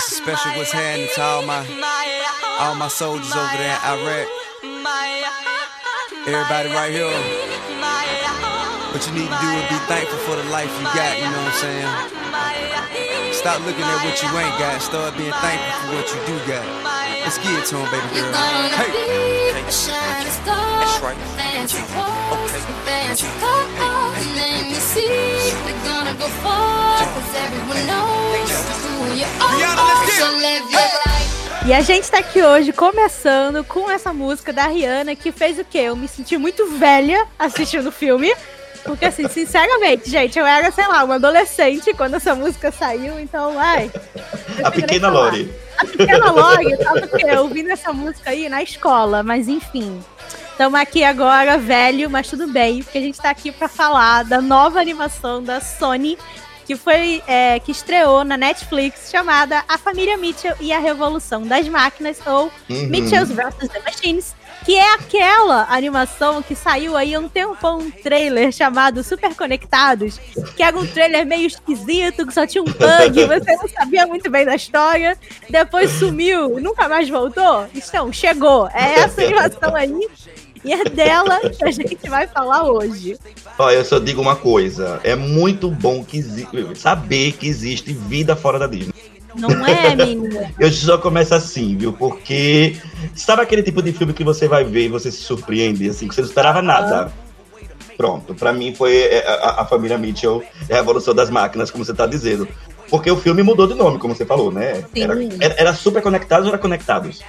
This is special what's happening to all my all my soldiers over there in Iraq. Everybody right here. What you need to do is be thankful for the life you got, you know what I'm saying? Stop looking at what you ain't got, start being thankful for what you do got. Let's get it to him, baby girl. Hey! That's right. E a gente tá aqui hoje começando com essa música da Rihanna que fez o quê? Eu me senti muito velha assistindo o filme. Porque, assim, sinceramente, gente, eu era, sei lá, uma adolescente quando essa música saiu, então, ai. A pequena Lori. A pequena Lori, tava ouvindo essa música aí na escola, mas enfim. Estamos aqui agora, velho, mas tudo bem, porque a gente está aqui para falar da nova animação da Sony, que foi é, que estreou na Netflix, chamada A Família Mitchell e a Revolução das Máquinas, ou uhum. Mitchell's vs. The Machines, que é aquela animação que saiu aí um tempão um trailer chamado Super Conectados, que era um trailer meio esquisito, que só tinha um bug, você não sabia muito bem da história, depois sumiu, nunca mais voltou. Então, chegou. É essa animação aí. E é dela que a gente vai falar hoje. Olha, eu só digo uma coisa: é muito bom que saber que existe vida fora da Disney. Não é, menina? eu só começo assim, viu? Porque sabe aquele tipo de filme que você vai ver e você se surpreende, assim, que você não esperava nada. Pronto, para mim foi é, a, a, família Mitchell, é a Revolução das Máquinas, como você tá dizendo. Porque o filme mudou de nome, como você falou, né? Era, era, era, super conectados ou era conectados?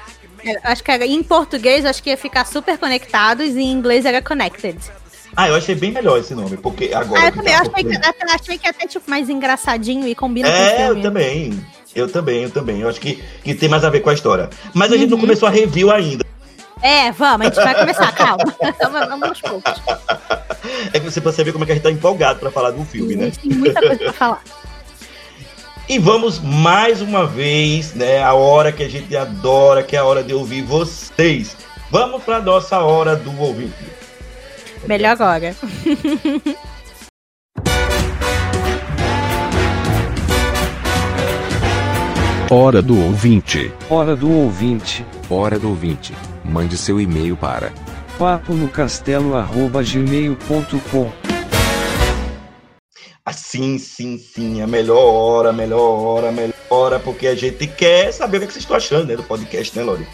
É, acho que era, em português acho que ia ficar super conectados e em inglês era connected. Ah, eu achei bem melhor esse nome, porque agora. Ah, eu também tá achei, que, achei que até tipo mais engraçadinho e combina é, com o filme. É, eu também. Eu também, eu também. Eu acho que, que tem mais a ver com a história. Mas a uhum. gente não uhum. começou a review ainda. É, vamos, a gente vai começar, calma. Vamos aos poucos. É que você ver como é que a gente tá empolgado para falar do filme, né? Tem muita coisa pra falar. E vamos mais uma vez, né? A hora que a gente adora, que é a hora de ouvir vocês. Vamos para nossa hora do ouvinte. Melhor agora. Hora do ouvinte. Hora do ouvinte. Hora do ouvinte. Mande seu e-mail para papo no castelo@gmail.com. Assim, sim, sim, a melhor hora, melhor hora, melhor hora, porque a gente quer saber o que, é que vocês estão achando né, do podcast, né, Lori?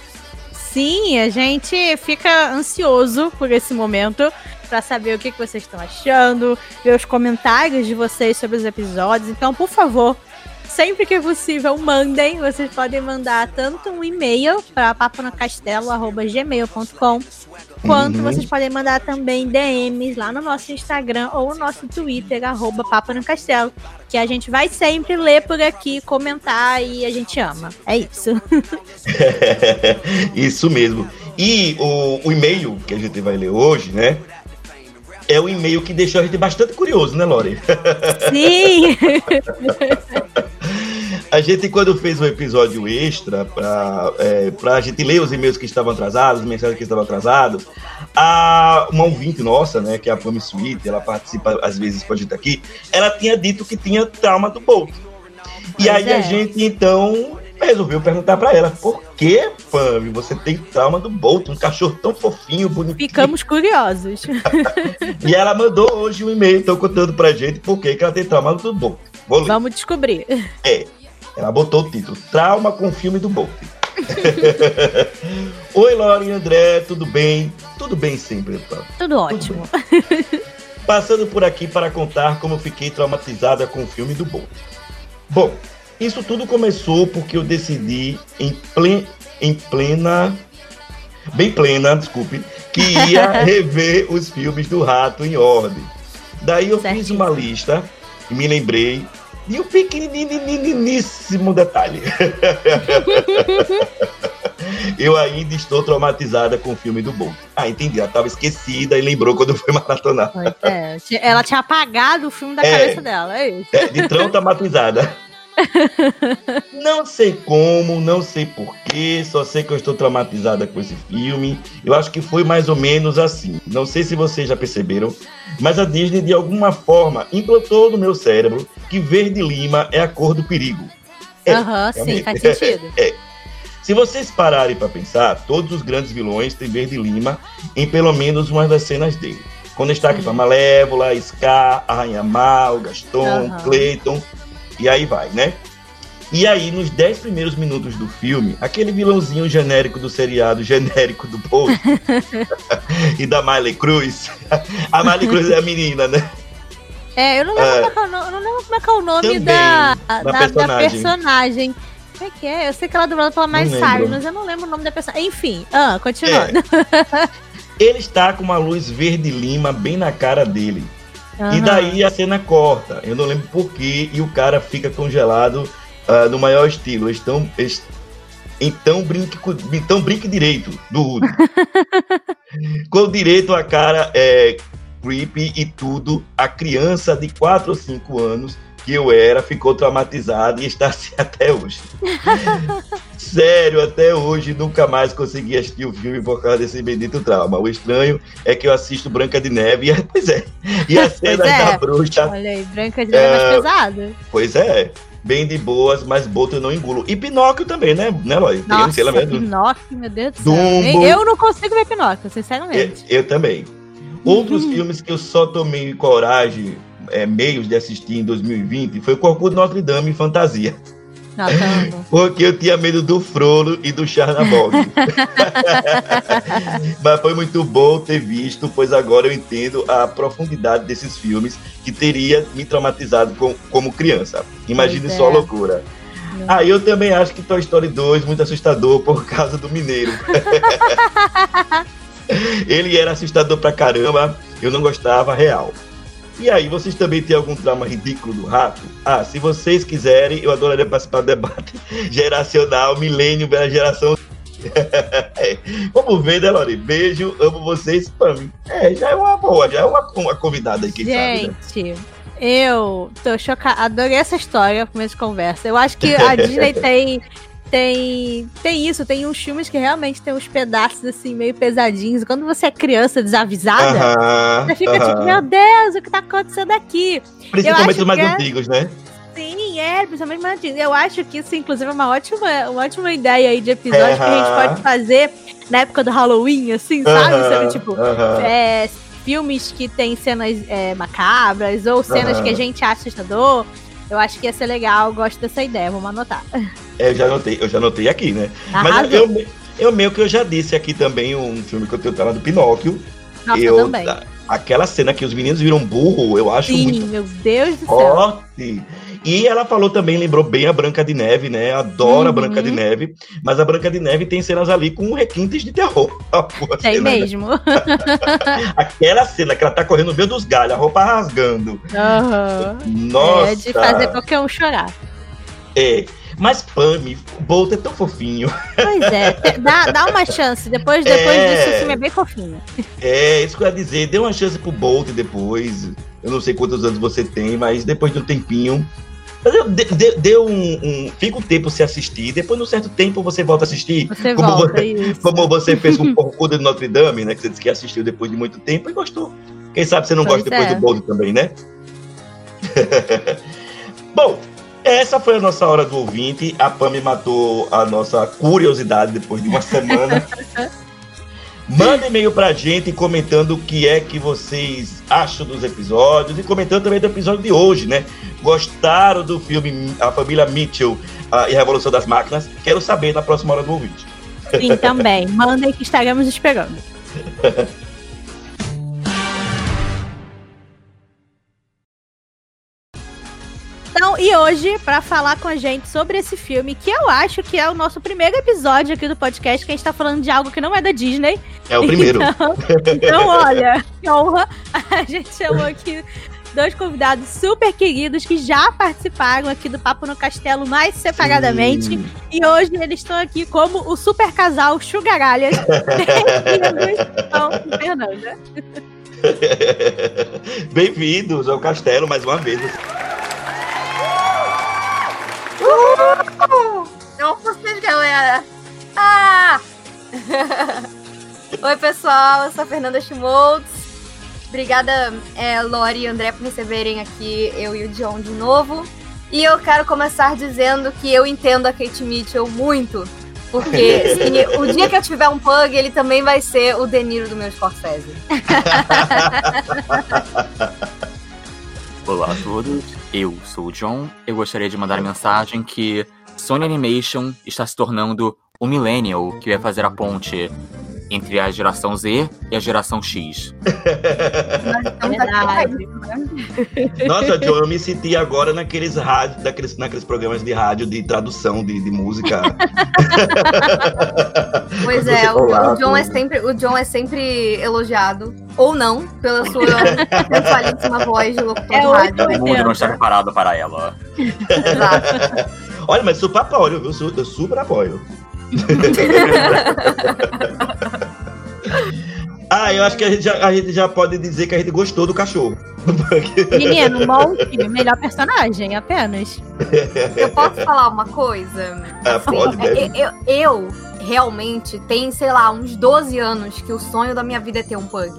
Sim, a gente fica ansioso por esse momento para saber o que, que vocês estão achando, ver os comentários de vocês sobre os episódios. Então, por favor, sempre que possível, mandem. Vocês podem mandar tanto um e-mail para paponacastelo.gmail.com quanto uhum. vocês podem mandar também DMs lá no nosso Instagram ou no nosso Twitter, arroba Papo no Castelo, que a gente vai sempre ler por aqui, comentar e a gente ama. É isso. isso mesmo. E o, o e-mail que a gente vai ler hoje, né? é o e-mail que deixou a gente bastante curioso, né, Lore? Sim! a gente, quando fez um episódio extra para é, a gente ler os e-mails que estavam atrasados, as mensagens que estavam atrasadas, a, uma ouvinte nossa, né, que é a Pami Sweet, ela participa às vezes com a gente aqui, ela tinha dito que tinha trauma do Bolt. E aí é. a gente, então, resolveu perguntar para ela, por que, Pam, você tem trauma do Bolt, um cachorro tão fofinho, bonitinho? Ficamos curiosos. e ela mandou hoje um e-mail, então, contando pra gente por que, que ela tem trauma do Bolt. Vamos descobrir. É, ela botou o título, Trauma com o filme do Bolt. Oi, Laura e André, tudo bem? Tudo bem sempre, Pam. Tudo ótimo. Tudo Passando por aqui para contar como fiquei traumatizada com o filme do Bolt. Bom, isso tudo começou porque eu decidi em, plen, em plena. Bem plena, desculpe, que ia rever os filmes do Rato em ordem. Daí eu fiz uma lista e me lembrei de um pequeniníssimo detalhe. eu ainda estou traumatizada com o filme do Bolt. Ah, entendi. Ela estava esquecida e lembrou quando foi maratonar. É, ela tinha apagado o filme da É. cabeça dela, é isso. É, de tão traumatizada. não sei como, não sei porquê, só sei que eu estou traumatizada com esse filme. Eu acho que foi mais ou menos assim. Não sei se vocês já perceberam, mas a Disney de alguma forma implantou no meu cérebro que verde lima é a cor do perigo. É, Aham, sim, realmente. faz sentido. Se vocês pararem para pensar, todos os grandes vilões têm verde lima em pelo menos uma das cenas dele. Com destaque Sim. para Malévola, Scar, Arranha Mal, Gaston, Aham. Clayton, e aí vai, né? E aí, nos 10 primeiros minutos do filme, aquele vilãozinho genérico do seriado genérico do Bolt e da Miley Cruz. A Miley Cruz é a menina, né? É, eu não lembro, É. como, é que é não lembro como é que é o nome Também, da, da da, da personagem. personagem. Como é que é? Eu sei que ela é dublada pela lembro. Cyrus, mas eu não lembro o nome da personagem. Enfim, ah, continuando. Ele está com uma luz verde lima bem na cara dele. E Aham. daí a cena corta. Eu não lembro porquê. E o cara fica congelado ah, no maior estilo. Eles estão. eles- Então brinque, então brinque direito do. Com direito a cara é, creepy e tudo. A criança de 4 ou 5 anos que eu era ficou traumatizada e está assim até hoje. Sério, até hoje nunca mais consegui assistir o filme por causa desse bendito trauma. O estranho é que eu assisto Branca de Neve e, pois é, e as cenas é. da bruxa Olha aí, Branca de Neve é mais É, pesada. Pois é, bem de boas, mas Boto eu não engulo. E Pinóquio também, né, né? Tem, Nossa, sei lá mesmo. Pinóquio, meu Deus do céu. Dumbo. Eu não consigo ver Pinóquio, Eu, sinceramente. eu também. Outros Uhum. filmes que eu só tomei coragem, é, meios de assistir em 2020, foi o Corcunda de Notre Dame em Fantasia. Não, tá Porque eu tinha medo do Frollo e do Charnabog. Mas foi muito bom ter visto, pois agora eu entendo a profundidade desses filmes que teria me traumatizado com- como criança. Imagine só a é. loucura. Ah, eu também acho que Toy Story 2 muito assustador por causa do Mineiro. Ele era assustador pra caramba, eu não gostava, real. E aí, vocês também têm algum trauma ridículo do rato? Ah, se vocês quiserem, eu adoraria participar do debate geracional, milênio pela geração. Vamos ver, né, Lori? Beijo, amo vocês, spam. É, já é uma boa, já é uma, uma convidada aí, quem sabe, né? Gente, eu tô chocada. Adorei essa história, começo de conversa. Eu acho que a Disney tem. Tem, tem isso, tem uns filmes que realmente tem uns pedaços assim, meio pesadinhos. Quando você é criança desavisada, Aham, você fica tipo, aham. meu Deus, o que tá acontecendo aqui? Principalmente os mais é- antigos, né? Sim, é, principalmente mais antigo. Eu acho que isso, inclusive, é uma ótima, uma ótima ideia aí de episódio que a gente pode fazer na época do Halloween, assim, sabe? Sabe, tipo, é, filmes que tem cenas é, macabras ou cenas que a gente acha assustador. Eu acho que ia ser legal, gosto dessa ideia, vamos anotar. É, eu já anotei, eu já anotei aqui, né? Arrasou. Mas eu, eu meio que eu já disse aqui também um filme que eu tenho tela do Pinóquio. Nossa, eu, também. Aquela cena que os meninos viram burro, eu acho Sim, muito meu Deus do céu. forte. E ela falou também, lembrou bem a Branca de Neve, né? Adoro a Uhum. Branca de Neve, mas a Branca de Neve tem cenas ali com requintes de terror. A porra, Tem cena- mesmo. Aquela cena que ela tá correndo no meio dos galhos, a roupa rasgando. Aham. Nossa! É de fazer qualquer um chorar. É. Mas Pami, o Bolt é tão fofinho. Pois é, dá, dá uma chance. Depois, depois É. disso, o filme é bem fofinho. É, isso que eu ia dizer. Dê uma chance pro Bolt depois. Eu não sei quantos anos você tem, mas depois de um tempinho. Mas eu- dê- dê- Dê um, um. Fica um tempo se assistir. Depois, num certo tempo, você volta a assistir. Você Como volta, você-. Como você fez com o Corcunda de Notre Dame, né? Que você disse que assistiu depois de muito tempo e gostou. Quem sabe você não Pois gosta depois é. do Bolt também, né? Bom, essa foi a nossa hora do ouvinte. A Pami matou a nossa curiosidade depois de uma semana. Manda e-mail pra gente comentando o que é que vocês acham dos episódios e comentando também do episódio de hoje, né? Gostaram do filme A Família Mitchell ah, e a Revolução das Máquinas? Quero saber na próxima hora do ouvinte. Sim, também. Mandem que estaremos esperando. e hoje, pra falar com a gente sobre esse filme, que eu acho que é o nosso primeiro episódio aqui do podcast, que a gente tá falando de algo que não é da Disney. É o primeiro. Então, então olha, que honra. A gente chamou aqui dois convidados super queridos que já participaram aqui do Papo no Castelo mais separadamente. Sim. E hoje eles estão aqui como o super casal Sugaralhas. Bem-vindos, Fernanda. Bem-vindos ao castelo mais uma vez. Não vocês, galera! Ah! Oi, pessoal, eu sou a Fernanda Schmoltz. Obrigada, é, Lori e André, por receberem aqui eu e o John de novo. E eu quero começar dizendo que eu entendo a Kate Mitchell muito. Porque o dia que eu tiver um pug, ele também vai ser o De Niro do meu Scorsese. Olá a todos, eu sou o John. Eu gostaria de mandar a mensagem que Sony Animation está se tornando o Millennial que vai fazer a ponte entre a geração Z e a geração X. Verdade. Nossa, John, eu me senti agora naqueles rádios, naqueles, naqueles programas de rádio de tradução de, de música. Pois é, o, Olá, o John é tudo. sempre, o John é sempre elogiado, ou não, pela sua sensualíssima voz de locutor É de rádio. O mundo não está preparado para ela. Exato. Olha, mas super apoio, viu? Super apoio. ah, eu acho que a gente, já, a gente já pode dizer que a gente gostou do cachorro. Menino, Monk, melhor personagem, apenas. Eu posso falar uma coisa? Ah, pode, deve. Eu, eu, eu realmente tenho, sei lá, uns 12 anos que o sonho da minha vida é ter um pug.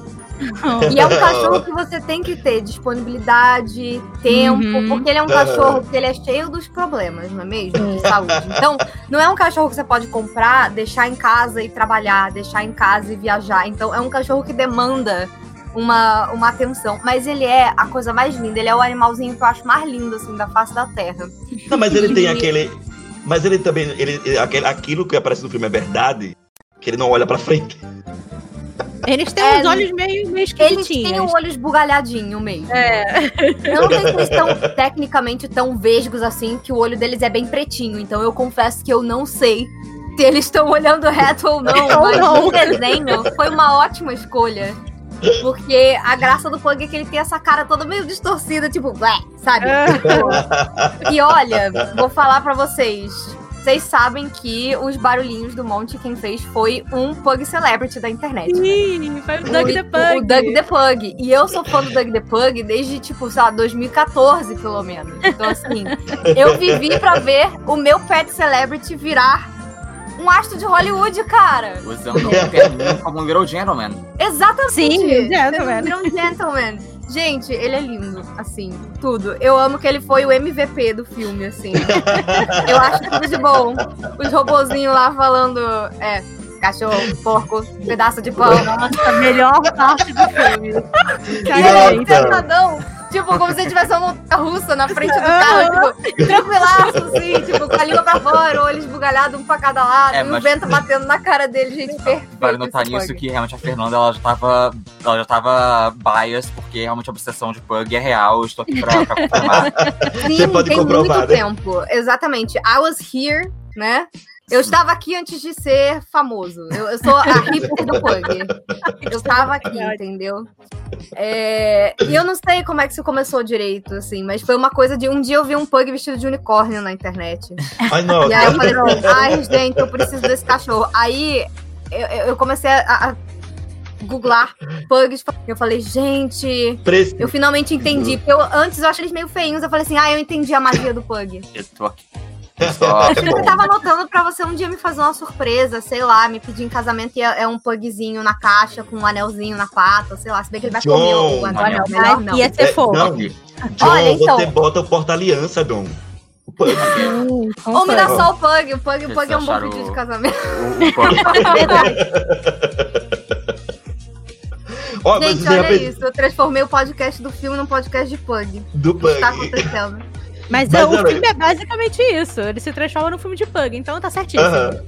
E é um cachorro que você tem que ter disponibilidade, tempo, Uhum. porque ele é um cachorro que ele é cheio dos problemas, não é mesmo? De saúde. Então, não é um cachorro que você pode comprar, deixar em casa e trabalhar, deixar em casa e viajar. Então, é um cachorro que demanda uma, uma atenção. Mas ele é a coisa mais linda. Ele é o animalzinho que eu acho mais lindo, assim, da face da Terra. Não, mas ele tem aquele. Mas ele também. Ele, ele- aquele, aquilo que aparece no filme é verdade. Que ele não olha pra frente. Eles têm É, os olhos meio, meio Eles têm o esquisitinhos. olho esbugalhadinho mesmo. É. Não sei se eles estão tecnicamente tão vesgos assim, que o olho deles é bem pretinho. Então eu confesso que eu não sei se eles estão olhando reto ou não. Mas não. no desenho foi uma ótima escolha. Porque a graça do Pug é que ele tem essa cara toda meio distorcida, tipo, blé, sabe? Tipo, e olha, vou falar pra vocês. Vocês sabem que os barulhinhos do Monte quem fez foi um Pug Celebrity da internet. né? Sim, foi o Doug the Pug. O Doug the Pug. E eu sou fã do Doug the Pug desde, tipo, sei lá, 2014, pelo menos. Então, assim, eu vivi pra ver o meu pet celebrity virar um astro de Hollywood, cara. Usando um como um Little Gentleman. Exatamente. Sim, gentleman. Um gentleman. Gente, ele é lindo, assim, tudo. Eu amo que ele foi o MVP do filme, assim. Eu acho tudo de bom. Os robozinhos lá falando, é, cachorro, porco, pedaço de pão. Nossa, melhor parte do filme. E ele é Nossa. Tipo, como se tivesse uma montanha russa na frente do carro, tipo, tranquilaço, assim, tipo, com a língua pra fora, olho esbugalhado, um pra cada lado, É, e o mas- vento batendo na cara dele, gente, perfeito. Vale notar nisso que realmente a Fernanda ela já tava. Ela já tava bias, porque realmente a obsessão de Pug é real. Eu estou aqui pra, pra confirmar. Sim, Você pode tem comprovar, muito né? tempo. Exatamente. I was here, né? Eu estava aqui antes de ser famoso. Eu, eu sou a hippie do Pug. Eu estava aqui, entendeu? É, E eu não sei como é que isso começou direito, assim, mas foi uma coisa de um dia eu vi um Pug vestido de unicórnio na internet. Ai, nossa. E aí eu falei assim, ai, gente, eu preciso desse cachorro. Aí eu, eu comecei a, a googlar Pugs. Eu falei, gente, Preci- eu finalmente entendi. Porque eu, antes eu achei eles meio feinhos. Eu falei assim, ah, eu entendi a magia do Pug. Eu tô aqui. Só. É. Eu tava anotando pra você um dia me fazer uma surpresa, sei lá, me pedir em casamento e é, é um pugzinho na caixa com um anelzinho na pata, sei lá, se bem que ele vai John, comer o anel. Melhor não. Ia ser É, fofo. não, John, Olha, então. você bota o porta-aliança, John. O Pug. Hum, Ou me dá só o pug, o pug, o pug é um bom pedido o- de casamento. O, o Pug. Ó, Gente, olha isso, eu transformei o podcast do filme num podcast de pug. do O que Pug. tá acontecendo? Mas, Mas, é, o filme é basicamente isso. Ele se transforma no filme de Pug, então tá certíssimo. Aham.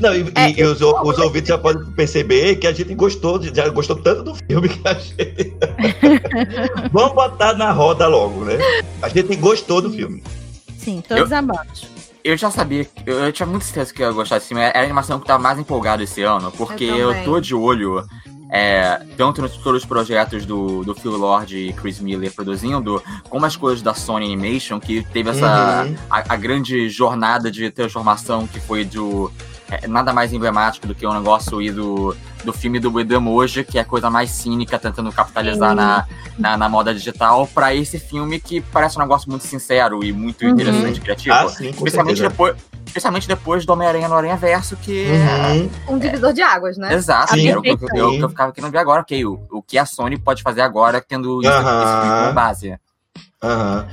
Não, e, É, e os, os ouvintes já podem perceber que a gente gostou, já gostou tanto do filme que a gente. Vamos botar na roda logo, né? A gente gostou do filme. Sim, todos amamos. Eu já sabia, eu, eu tinha muito certeza que eu ia gostar desse filme. Era a animação que eu tava mais empolgado esse ano, porque Eu eu, tô de olho é, tanto nos todos os projetos do, do Phil Lord e Chris Miller produzindo, como as coisas da Sony Animation, que teve essa Uhum. a, a grande jornada de transformação que foi do é, nada mais emblemático do que o negócio aí do, do filme do Edu Emoji, que é a coisa mais cínica, tentando capitalizar na, na, na moda digital, pra esse filme que parece um negócio muito sincero e muito Uhum. interessante, criativo. Ah, sim, especialmente, certeza. depois, especialmente depois do Homem-Aranha no Aranha Verso, que Uhum. Um divisor de águas, né? Exato, Sim, era o que eu, eu, eu ficava querendo ver agora, ok, o, o que a Sony pode fazer agora tendo isso, Aham. esse filme como base. Aham.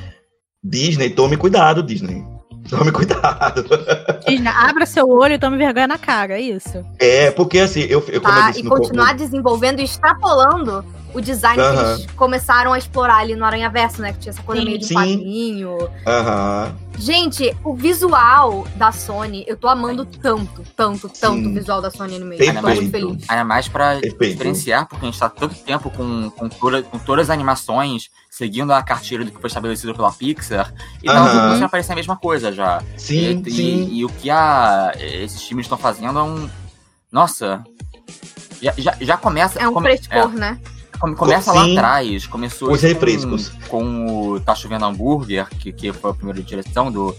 Disney, tome cuidado, Disney. Tome cuidado. Disney, abra seu olho e tome vergonha na cara, é isso. É, porque assim, eu, eu como eu Tá? disse E no continuar desenvolvendo e extrapolando o design que Aham. eles começaram a explorar ali no Aranha Verso, né? Que tinha essa coisa Sim. meio de Sim. quadrinho. Aham. Gente, o visual da Sony, eu tô amando tanto, tanto, tanto Sim. o visual da Sony Animation. Eu tô muito Perfeito. feliz. Ainda mais pra Perfeito. diferenciar, porque a gente tá tanto tempo com, com, toda- com todas as animações, seguindo a cartilha do que foi estabelecido pela Pixar, e tava Aham. começando a parecer a mesma coisa já. Sim, e, sim. E, e o que a, esses times estão fazendo é um. Nossa. Já, já, já começa. É um come- frescor, né? come- começa lá Sim. atrás. Começou Os refrescos. Com, com o Tá Chovendo Hambúrguer, que, que foi a primeira direção do.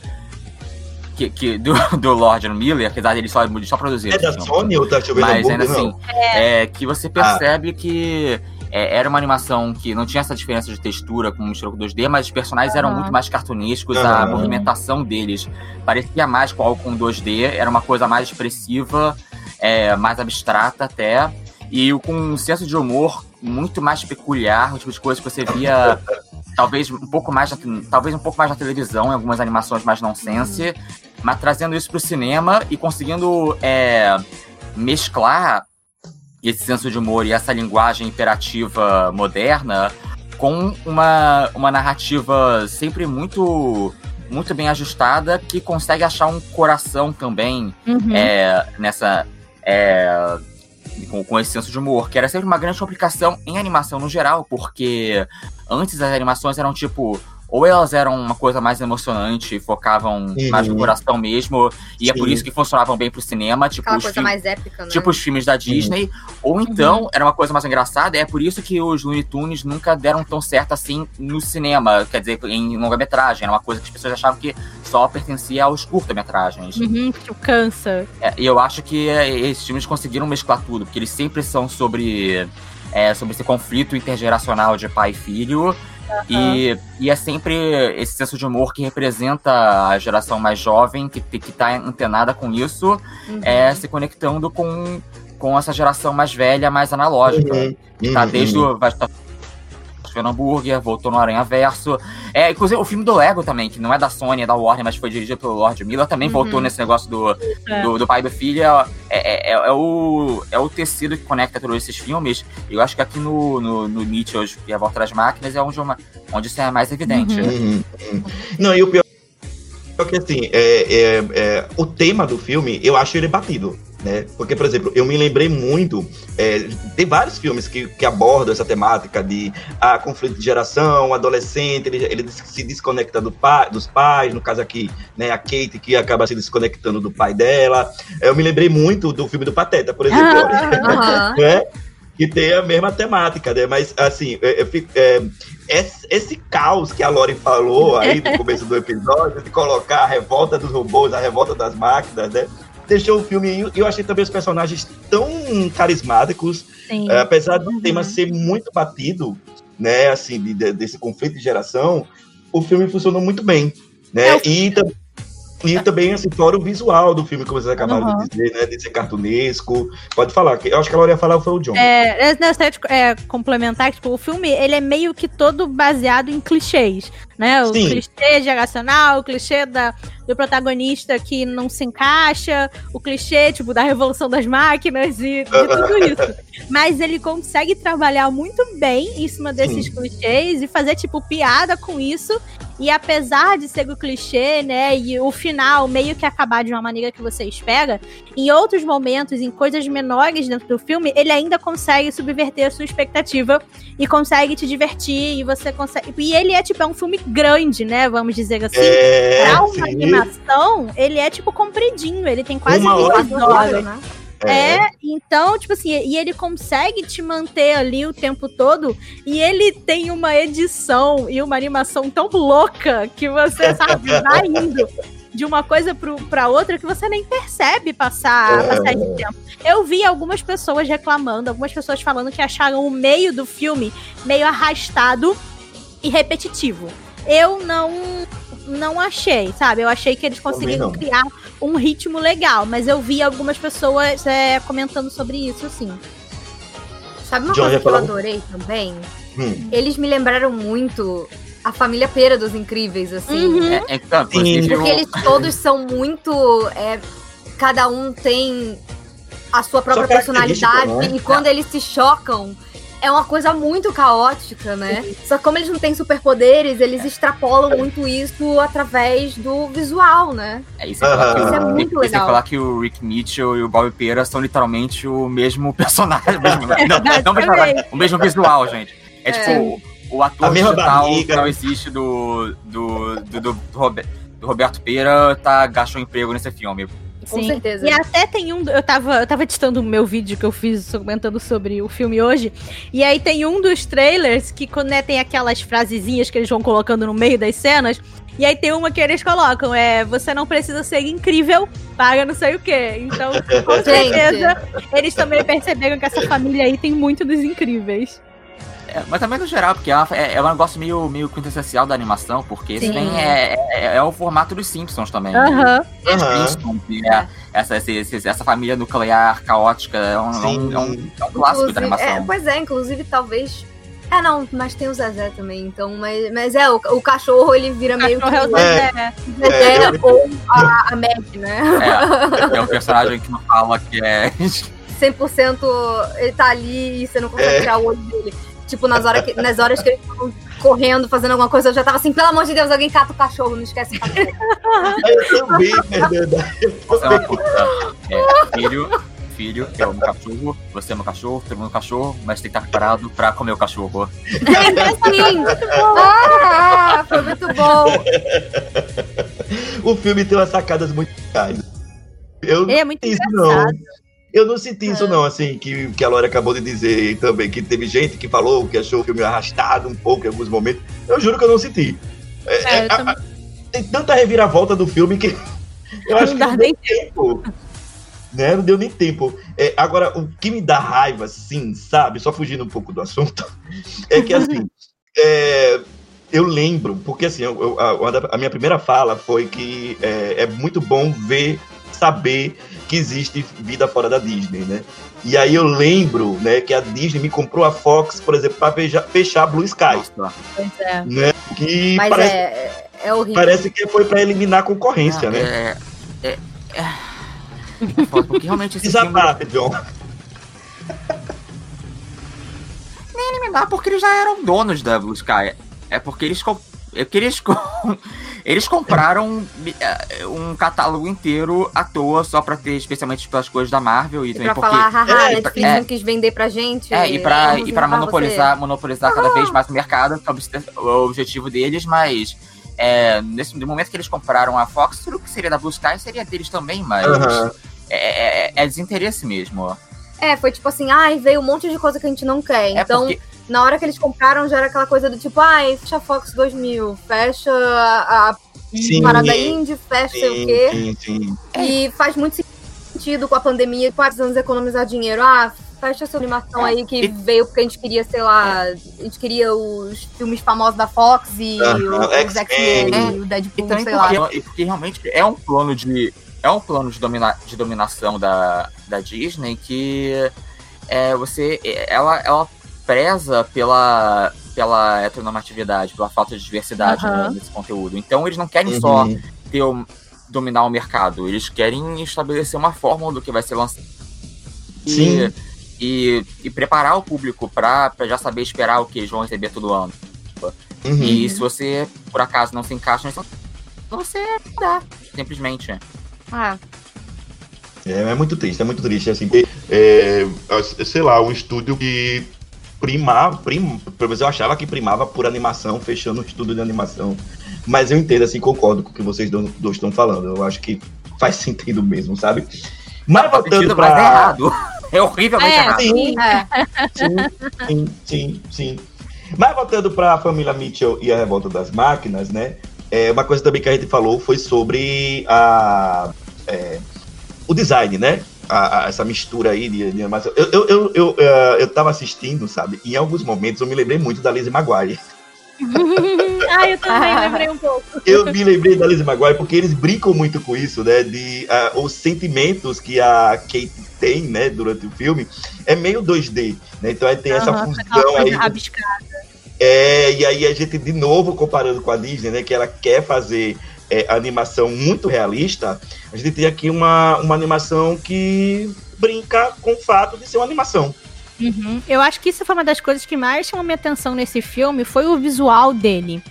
Que, que, do, do Lord Miller, apesar dele só, só produzir. É da filme. Sony ou tá chovendo Mas ainda assim, Não. é. que você percebe que é, era uma animação que não tinha essa diferença de textura com mistura com 2D, mas os personagens eram muito mais cartunescos, a movimentação deles parecia mais com algo com 2D, era uma coisa mais expressiva, é, mais abstrata até, e com um senso de humor muito mais peculiar, o tipo de coisa que você via talvez um pouco mais na, talvez um pouco mais na televisão, em algumas animações mais nonsense, mas trazendo isso pro cinema e conseguindo é, mesclar esse senso de humor e essa linguagem imperativa moderna com uma, uma narrativa sempre muito muito bem ajustada que consegue achar um coração também Uhum. é, nessa é, com, com esse senso de humor, que era sempre uma grande complicação em animação no geral, porque antes as animações eram tipo. Ou elas eram uma coisa mais emocionante, focavam mais no Uhum. coração mesmo, e é por Sim. isso que funcionavam bem pro cinema, tipo Aquela os coisa filmes mais épica, né? tipo os filmes da Disney, ou então era uma coisa mais engraçada, é por isso que os Looney Tunes nunca deram tão certo assim no cinema, quer dizer, em longa-metragem, era uma coisa que as pessoas achavam que só pertencia aos curta-metragens. Uhum, tipo, cansa. É, e eu acho que é, esses filmes conseguiram mesclar tudo, porque eles sempre são sobre, é, sobre esse conflito intergeracional de pai e filho. E, e é sempre esse senso de humor que representa a geração mais jovem, que, que tá antenada com isso, Uhum. é, se conectando com, com essa geração mais velha, mais analógica. Uhum, Que tá uhum, desde o. Vai estar vendo hambúrguer, voltou no Aranha Verso. É, inclusive o filme do Lego também, que não é da Sony, é da Warner, mas foi dirigido pelo Lord Miller, também Uhum. voltou nesse negócio do, É. do, do pai e do filho. É, é, é, é o, é o tecido que conecta todos esses filmes. E eu acho que aqui no, no, no Nietzsche e a Volta das Máquinas é onde, uma, onde isso é mais evidente. Uhum, uhum. Não, e o pior é que assim, é, é, é, o tema do filme, eu acho ele batido. Né? Porque, por exemplo, eu me lembrei muito. é, tem vários filmes que, que abordam essa temática de ah, conflito de geração, adolescente, ele, ele se desconecta do pai, dos pais, no caso aqui, né, a Kate que acaba se desconectando do pai dela. Eu me lembrei muito do filme do Pateta, por exemplo. Aham. né? Que tem a mesma temática, né? Mas, assim, é, é, é, esse, esse caos que a Lori falou aí no começo do episódio, de colocar a revolta dos robôs, a revolta das máquinas, né? Deixou o filme. E eu achei também os personagens tão carismáticos, é, apesar do Uhum. tema ser muito batido, né? Assim, de- de- desse conflito de geração, o filme funcionou muito bem, né? É, E, tam- e também, assim, fora o visual do filme, como vocês acabaram Uhum. de dizer, né? De ser cartunesco. Pode falar, que eu acho que a Laura ia falar foi o John. É, é, nessa é, complementar, que, tipo, o filme, ele é meio que todo baseado em clichês, né? O Sim. clichê geracional, o clichê da, do protagonista que não se encaixa, o clichê, tipo, da revolução das máquinas e de tudo isso. Mas ele consegue trabalhar muito bem em cima desses clichês e fazer, tipo, piada com isso. E apesar de ser o clichê, né, e o final meio que acabar de uma maneira que você espera, em outros momentos, em coisas menores dentro do filme, ele ainda consegue subverter a sua expectativa e consegue te divertir e você consegue. E ele é tipo é um filme grande, né? Vamos dizer assim. É, pra uma sim. animação, ele é tipo compridinho, ele tem quase Uma hora 20 e horas. né? É, então, tipo assim, e ele consegue te manter ali o tempo todo, e ele tem uma edição e uma animação tão louca que você, sabe, vai indo de uma coisa pro, pra outra que você nem percebe passar, É. passar esse tempo. Eu vi algumas pessoas reclamando, algumas pessoas falando que acharam o meio do filme meio arrastado e repetitivo. Eu não não achei, sabe? Eu achei que eles conseguiram criar um ritmo legal, mas eu vi algumas pessoas é, comentando sobre isso, sim. Sabe uma John, coisa que eu adorei também? Hum. Eles me lembraram muito a família Pera dos Incríveis, assim. Uhum. É, é, então, inclusive, Porque o- eles todos são muito. é, cada um tem a sua própria personalidade. né? E quando eles se chocam, é uma coisa muito caótica, né? Só que como eles não têm superpoderes, eles extrapolam muito isso através do visual, né? É, isso é o- Isso é muito e- e sem legal. falar que o Rick Mitchell e o Bob Pera são literalmente o mesmo personagem. o mesmo- não, não, o mesmo o visual, gente. É, É. tipo, o ator A mesma digital barriga. que não existe do, do, do, do, do Robe- do Roberto Pera tá, gastou emprego nesse filme. Com Sim. certeza. E até tem um. Eu tava, eu tava editando o meu vídeo que eu fiz comentando sobre o filme hoje. E aí tem um dos trailers que né, tem aquelas frasezinhas que eles vão colocando no meio das cenas. E aí tem uma que eles colocam: é você não precisa ser incrível, paga não sei o quê. Então, com certeza, eles também perceberam que essa família aí tem muito dos incríveis. É, mas também no geral, porque é, uma- é, é um negócio meio, meio quintessencial da animação, porque isso Sim. é, é, é o formato dos Simpsons também. Aham. Os Aham. Simpsons, e é, essa, esse- essa família nuclear caótica é um, é um, é um- clássico da é, animação. pois é, inclusive talvez. É, não, mas tem o Zezé também, então. Mas, mas é, o, o cachorro ele vira meio que é o o Zezé. Zezé É, ou a, a Meg, né? É, é um personagem que não fala que é. 100% ele tá ali e você não consegue É. tirar o olho dele. Tipo, nas horas que, nas horas que eles estavam correndo, fazendo alguma coisa, eu já tava assim, pelo amor de Deus, alguém cata o cachorro, não esquece o cachorro. Eu também. Eu Você é também. puta. É, filho, filho, eu amo cachorro, você ama cachorro, todo mundo cachorro, mas tem que estar preparado pra comer o cachorro. Assim! Ah, foi muito bom! O filme tem umas sacadas muito legais. Eu é muito engraçado. não. Eu não senti isso, não, assim, que, que a Laura acabou de dizer também, que teve gente que falou que achou o filme arrastado um pouco em alguns momentos. Eu juro que eu não senti. É, É, é, eu a- também- tem tanta reviravolta do filme que eu acho Não que não nem deu tempo. Né? Não deu nem tempo. É, agora, o que me dá raiva, sim, sabe? Só fugindo um pouco do assunto, é que assim. é, eu lembro, porque assim, eu- eu- a, a minha primeira fala foi que é, é muito bom ver, saber que existe vida fora da Disney, né? E aí eu lembro, né, que a Disney me comprou a Fox, por exemplo, para fechar Blue Sky, Nossa. Pois é. né? Que Mas parece, é, é, é horrível. parece que foi para eliminar a concorrência, né? É, é, é, é porque realmente esse filme Desabafe, John. eliminar porque eles já eram donos da Blue Sky. É porque eles é porque eles, com- eles compraram eh, um catálogo inteiro à toa só pra ter, especialmente pelas coisas da Marvel e, E também pra porque falar, haha, É, Netflix é. não quis vender pra gente. é, e pra, e pra monopolizar, monopolizar cada vez mais o mercado, que é o objetivo deles, mas é, nesse no momento que eles compraram a Fox, tudo que seria da Blue Sky seria deles também, mas Aham. é, é- é desinteresse mesmo. É, foi tipo assim, ai, veio um monte de coisa que a gente não quer. É então, porque na hora que eles compraram, já era aquela coisa do tipo, ai, fecha a Fox 2000, fecha a, a Sim, parada indie, fecha sei o quê. sim, sim. E faz muito sentido com a pandemia, ah, precisamos economizar dinheiro. Ah, fecha essa animação aí que E- veio porque a gente queria, sei lá, a gente queria os filmes famosos da Fox e Aham, os X-Men. O Deadpool, sei lá. porque, e porque realmente é um plano de é um plano de, domina, de dominação da, da Disney que é, você ela, ela preza pela pela heteronormatividade, pela falta de diversidade né, nesse conteúdo. Então eles não querem só Uhum. ter o- dominar o mercado, eles querem estabelecer uma fórmula do que vai ser lançado. E- Sim. E, e preparar o público para já saber esperar o que eles vão receber todo ano. Uhum. E se você, por acaso, não se encaixa nisso, você dá, simplesmente. Ah, É, é muito triste, é muito triste, assim, é, sei lá, um estúdio que primava, prim, pelo menos eu achava que primava por animação, fechando o estúdio de animação, mas eu entendo, assim, concordo com o que vocês do- dois estão falando, eu acho que faz sentido mesmo, sabe? Mas voltando mas é errado. É horrivelmente É, errado. Sim, É. sim, sim, sim, sim. Mas voltando para a família Mitchell e a revolta das máquinas, né? É, uma coisa também que a gente falou foi sobre a, é, o design, né? A- a- essa mistura aí de, de animação. Eu, eu, eu, eu, eh, eu tava assistindo, sabe? Em alguns momentos eu me lembrei muito da Lizzie Maguire. ah, eu também lembrei um pouco. Eu me lembrei da Lizzie Maguire porque eles brincam muito com isso, né? De ah, os sentimentos que a Kate tem, né? Durante o filme é meio 2D, né? Então aí tem essa Aham, aquela fusão aí. rabiscada. É, e aí a gente, de novo, comparando com a Disney, né, que ela quer fazer é, animação muito realista, a gente tem aqui uma, uma animação que brinca com o fato de ser uma animação. Uhum. Eu acho que isso foi uma das coisas que mais chamou minha atenção nesse filme, foi o visual dele.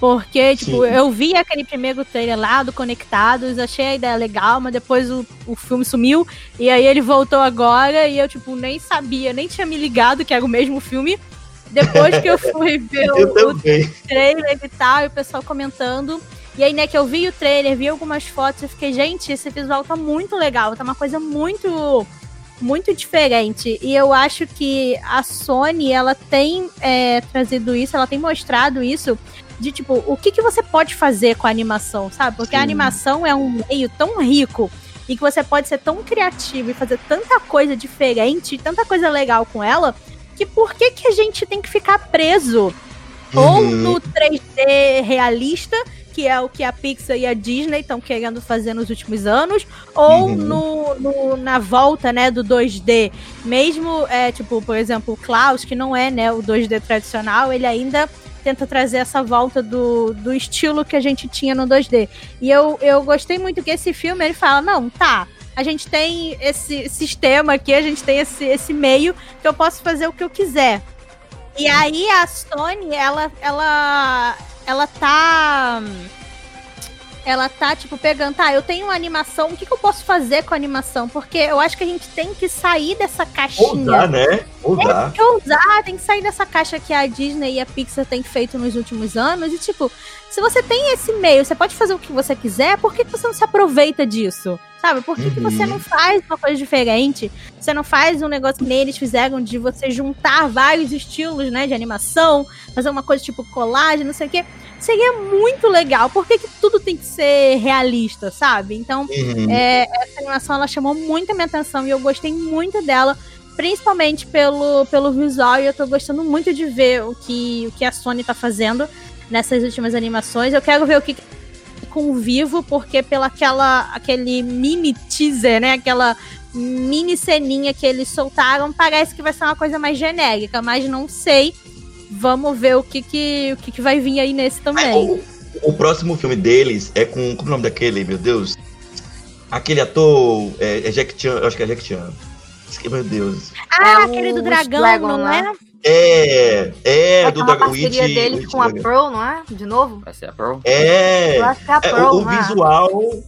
Porque, tipo, Sim. eu vi aquele primeiro trailer lá do Conectados, achei a ideia legal, mas depois o, o filme sumiu, e aí ele voltou agora, e eu, tipo, nem sabia, nem tinha me ligado que era o mesmo filme. Depois que eu fui ver Eu o, trailer e tal, e o pessoal comentando. E aí, né, que eu vi o trailer, vi algumas fotos, eu fiquei, gente, esse visual tá muito legal, tá uma coisa muito, muito diferente. E eu acho que a Sony, ela tem é, trazido isso, ela tem mostrado isso, de tipo, o que, que você pode fazer com a animação, sabe? Porque a Sim. animação é um meio tão rico e que você pode ser tão criativo e fazer tanta coisa diferente, tanta coisa legal com ela, que por que, que a gente tem que ficar preso ou Uhum. no 3D realista, que é o que a Pixar e a Disney estão querendo fazer nos últimos anos, ou Uhum. no, no- na volta, né, do 2D. Mesmo, é, tipo, por exemplo, o Klaus, que não é, né, o 2D tradicional, ele ainda tenta trazer essa volta do, do estilo que a gente tinha no 2D. E eu, eu gostei muito que esse filme, ele fala, não, tá, a gente tem esse sistema aqui, a gente tem esse, esse meio que eu posso fazer o que eu quiser. E aí a Sony, ela, ela, ela tá. Ela tá, tipo, pegando, tá, eu tenho uma animação, o que, que eu posso fazer com a animação? Porque eu acho que a gente tem que sair dessa caixinha. Ousar, né? Ousar. Tem que ousar, tem que sair dessa caixa que a Disney e a Pixar têm feito nos últimos anos. E, tipo, se você tem esse meio, você pode fazer o que você quiser, por que, que você não se aproveita disso? Sabe? Por que, que você Uhum. não faz uma coisa diferente? Você não faz um negócio que nem eles fizeram de você juntar vários estilos, né, de animação, fazer uma coisa tipo colagem, não sei o quê. Seria muito legal. Por que, que tudo tem que ser realista, sabe? Então, Uhum. é, essa animação ela chamou muito a minha atenção e eu gostei muito dela, principalmente pelo, pelo visual. E eu tô gostando muito de ver o que, o que a Sony tá fazendo nessas últimas animações. Eu quero ver o que que com vivo, porque pela aquela, aquele mini teaser, né? Aquela mini ceninha que eles soltaram, parece que vai ser uma coisa mais genérica, mas não sei. Vamos ver o que que, o que, que vai vir aí nesse também. O, o próximo filme deles é com. Como é o nome daquele, meu Deus? Aquele ator. É, é Jack Chan, eu acho que é Jack Chan. Meu Deus. Ah, É aquele do dragão, Dragon, não né? é? É, é, É do Dragon Witch- deles Witch com a. Pearl, não é? De novo? Vai ser a Pearl? É, Eu acho que é a é, Pearl, o, o é? visual.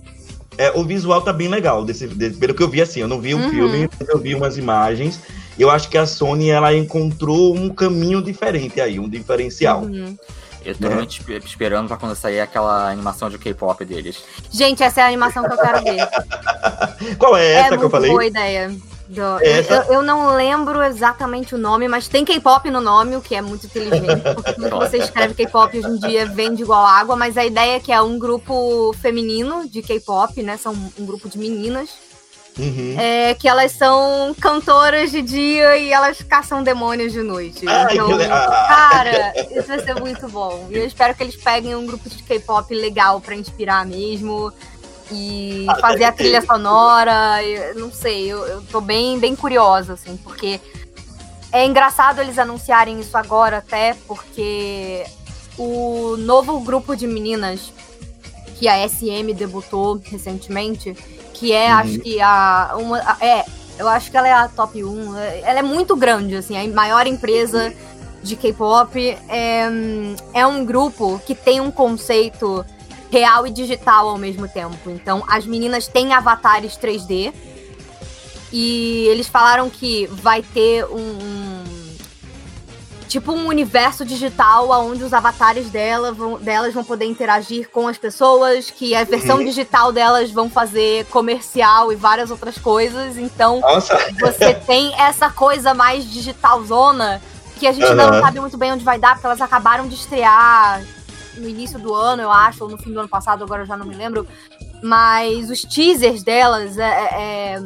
É, o visual tá bem legal, desse, desse- pelo que eu vi assim, eu não vi o Uhum. filme, mas eu vi umas imagens. Eu acho que a Sony ela encontrou um caminho diferente aí, um diferencial. Uhum. Eu tô Né? esperando pra quando sair aquela animação de K-pop deles. Gente, essa é a animação que eu quero ver. Qual é essa é que eu muito falei? boa ideia. Do- Essa- Eu, eu não lembro exatamente o nome, mas tem K-pop no nome, o que é muito inteligente. Porque tudo que você escreve K-pop hoje em dia vende igual água, mas a ideia é que é um grupo feminino de K-pop, né? São um grupo de meninas. Uhum. É, que elas são cantoras de dia e elas caçam demônios de noite. Ai, então, que cara, isso vai ser muito bom. E eu espero que eles peguem um grupo de K-pop legal pra inspirar mesmo. E Ah, fazer a trilha ter. sonora. eu não sei, eu, eu tô bem, bem curiosa, assim, porque é engraçado eles anunciarem isso agora até, porque o novo grupo de meninas que a SM debutou recentemente, que é, Uhum. acho que a. Uma, a- é, eu acho que ela é a top 1. é- Ela é muito grande, assim, a maior empresa de K-pop. É, é um grupo que tem um conceito real e digital ao mesmo tempo. Então, as meninas têm avatares 3D. E eles falaram que vai ter um. um- tipo um universo digital onde os avatares dela vão, delas vão poder interagir com as pessoas, que a versão Uhum. digital delas vão fazer comercial e várias outras coisas. Então, Nossa, você tem essa coisa mais digitalzona que a gente ainda não sabe muito bem onde vai dar, porque elas acabaram de estrear no início do ano, eu acho, ou no fim do ano passado, agora eu já não me lembro. Mas os teasers delas, é, é, é,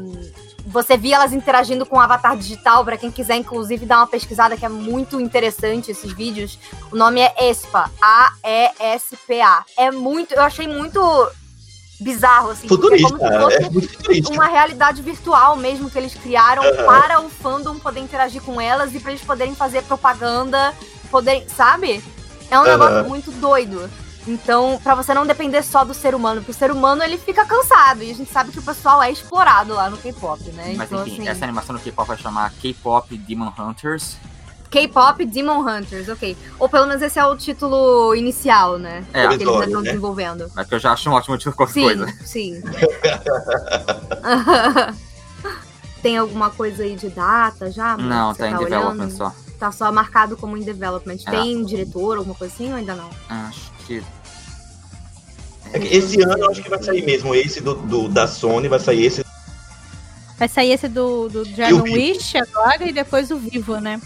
você via elas interagindo com o avatar digital, pra quem quiser, inclusive, dar uma pesquisada que é muito interessante esses vídeos. O nome é ESPA, A-E-S-P-A. É muito, eu achei muito bizarro, assim. é futurista. como se fosse É muito futurista. uma realidade virtual mesmo que eles criaram Aham. para o fandom poder interagir com elas e para eles poderem fazer propaganda, poder, sabe? É um Aham. negócio muito doido. Então, pra você não depender só do ser humano, porque o ser humano ele fica cansado e a gente sabe que o pessoal é explorado lá no K-pop, né? Mas então, enfim, assim, essa animação do K-pop vai chamar K-pop Demon Hunters. K-pop Demon Hunters, ok. Ou pelo menos esse é o título inicial, né? É, que eles já Provisório, estão né? desenvolvendo. mas que eu já acho um ótimo título qualquer Sim, coisa. sim. Tem alguma coisa aí de data já? Não, tá em olhando? development só. Tá só marcado como em development. É. Tem diretor, alguma coisa assim ou ainda não? Acho que. É Esse ano eu acho que vai sair mesmo esse do, do- da Sony, vai sair esse. Vai sair esse do, do Dragon. Wish agora e depois o Vivo, né?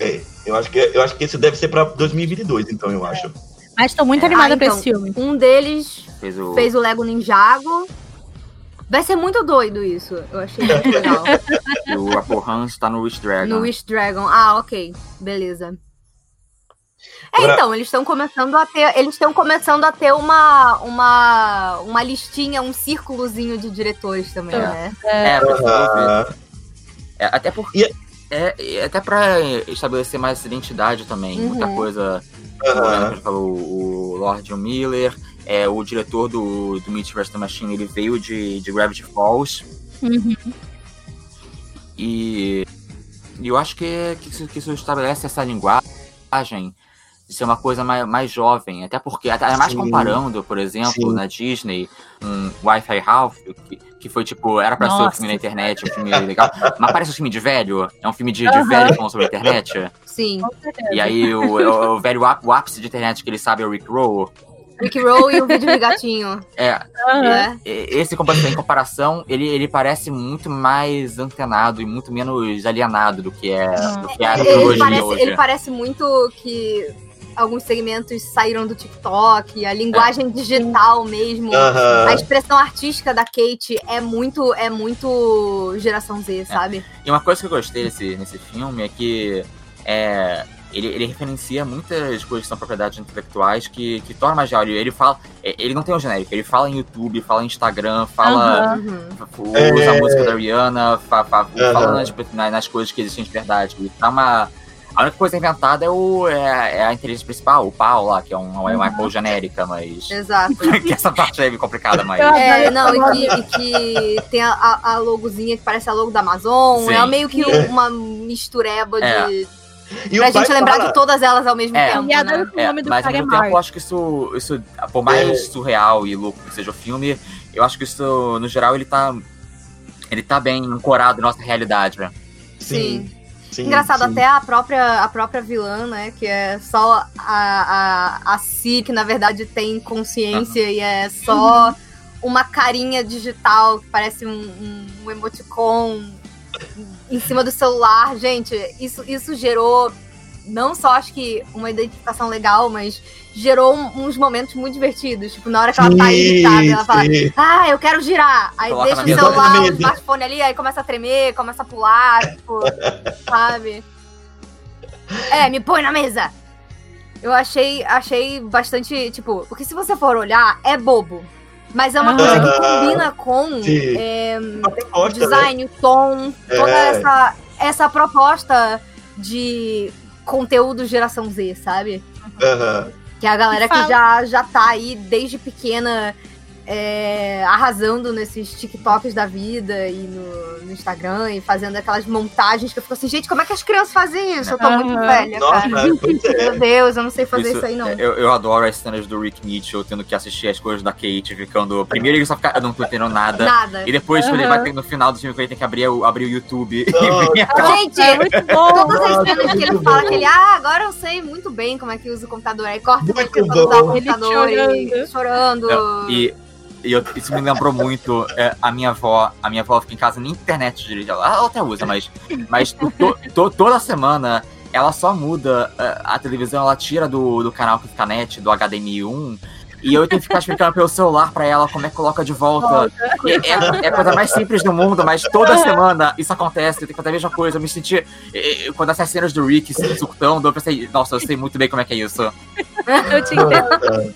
É, eu acho que eu acho que esse deve ser pra 2022, então eu acho. Mas tô muito É. animada Ah, pra então. esse filme. Um deles Fez o. fez o Lego Ninjago. Vai ser muito doido isso. Eu achei muito legal. o Apple Hans tá no Wish Dragon. no Wish Dragon. Ah, ok. Beleza. É, Agora- então, eles estão começando a ter. Eles estão começando a ter uma, uma, uma listinha, um círculozinho de diretores também, É. né? É. Ah, É, até porque. E- É, até pra estabelecer mais essa identidade também. Uhum. Muita coisa. aham. Como a gente falou, o Lord Miller, é, o diretor do, do Meet vs. The Machine, ele veio de, de Gravity Falls. Uhum. E, e eu acho que, que, isso, que isso estabelece essa linguagem de ser uma coisa mais, mais jovem. Até porque, até mais Sim. comparando, por exemplo, Sim. na Disney, um Wi-Fi Ralph, que, que foi tipo, era pra ser um Nossa. filme na internet, um filme legal, mas parece um filme de velho, é um filme de, de velho falando sobre a internet. Sim. E aí o, o, o velho o ápice de internet que ele sabe é o Rick Roll. Rick Roll e o vídeo de gatinho. É, né? E- Esse, em comparação, ele, ele parece muito mais antenado e muito menos alienado do que é, do que é a Ele tecnologia parece, hoje. ele parece muito que alguns segmentos saíram do TikTok, a linguagem digital mesmo. A Aham. expressão artística da Kate é muito, é muito geração Z, sabe? E uma coisa que eu gostei desse, nesse filme é que é, ele, ele referencia muitas coisas que são propriedades intelectuais que, que tornam mais real. Ele, fala. é, Ele não tem um genérico, ele fala em YouTube, fala em Instagram, fala. Uhum. Usa a música da Rihanna, fa, fa, Aham. fala nas, nas- nas coisas que existem de verdade. Ele dá uma. A única coisa inventada é, o, é, é a inteligência principal, o PAL lá, que é, um, é uma Apple genérica, mas. Exato. que essa parte é meio complicada, mas. É, não, e que, e que tem a, a- logozinha que parece a logo da Amazon. Sim. É meio que uma mistureba É. de. E pra gente lembrar fala- de todas elas ao mesmo É. tempo. E a né? o É, nome do mas ao é mesmo tempo eu acho que isso, isso por mais É. surreal e louco que seja o filme, eu acho que isso, no geral, ele tá. Ele tá bem ancorado na nossa realidade, né? Sim. sim Engraçado, sim. até a própria, a própria vilã, né? Que é só a, a, a Si, que na verdade tem consciência e é só uma carinha digital que parece um, um, um emoticon em cima do celular. Gente, isso, isso gerou não só acho que uma identificação legal, mas gerou uns momentos muito divertidos. Tipo, na hora que ela tá irritada, ela fala, ah, eu quero girar. Aí Coloca deixa o celular, o smartphone ali, aí começa a tremer, começa a pular, tipo, sabe? É, me põe na mesa. Eu achei, achei bastante, tipo, porque se você for olhar, é bobo. Mas é uma coisa que combina com é, Uma o proposta, né? design, o tom, toda É. essa, essa proposta de conteúdo geração Z, sabe? Aham. Que é a galera E fala- que já, já tá aí desde pequena é, arrasando nesses TikToks da vida e no, no Instagram e fazendo aquelas montagens que eu fico assim, gente, como é que as crianças fazem isso? Eu tô muito velha, Nossa, cara. é. Meu Deus, eu não sei fazer isso, Isso, aí, não. Eu, eu adoro as cenas do Rick Mitchell tendo que assistir as coisas da Kate, ficando. Primeiro ele só fica. Eu não tô entendendo nada. Nada. E depois, quando ele Aham. vai ter no final do filme, ele tem que abrir, o- abrir o YouTube e. Gente, É muito bom. todas as Nossa, cenas que ele fala bom. que ele, ah, agora eu sei muito bem como é que usa o computador. Aí corta Muito ele tentando usar o. Ele computador e chorando. chorando. Não, E, e eu- isso me lembrou muito é, a minha avó. A minha avó fica em casa nem internet direito. Ela, ela até usa, mas, mas to- to- toda semana ela só muda é, a televisão, ela tira do, do canal que fica net, do HDMI 1. E eu tenho que ficar explicando pelo celular pra ela como é que coloca de volta. É, é- é a coisa mais simples do mundo, mas toda semana isso acontece. Eu tenho que fazer a mesma coisa. Eu me senti. é, Quando essas cenas do Rick se surtando, eu pensei, nossa, eu sei muito bem como é que é isso. Eu te entendo.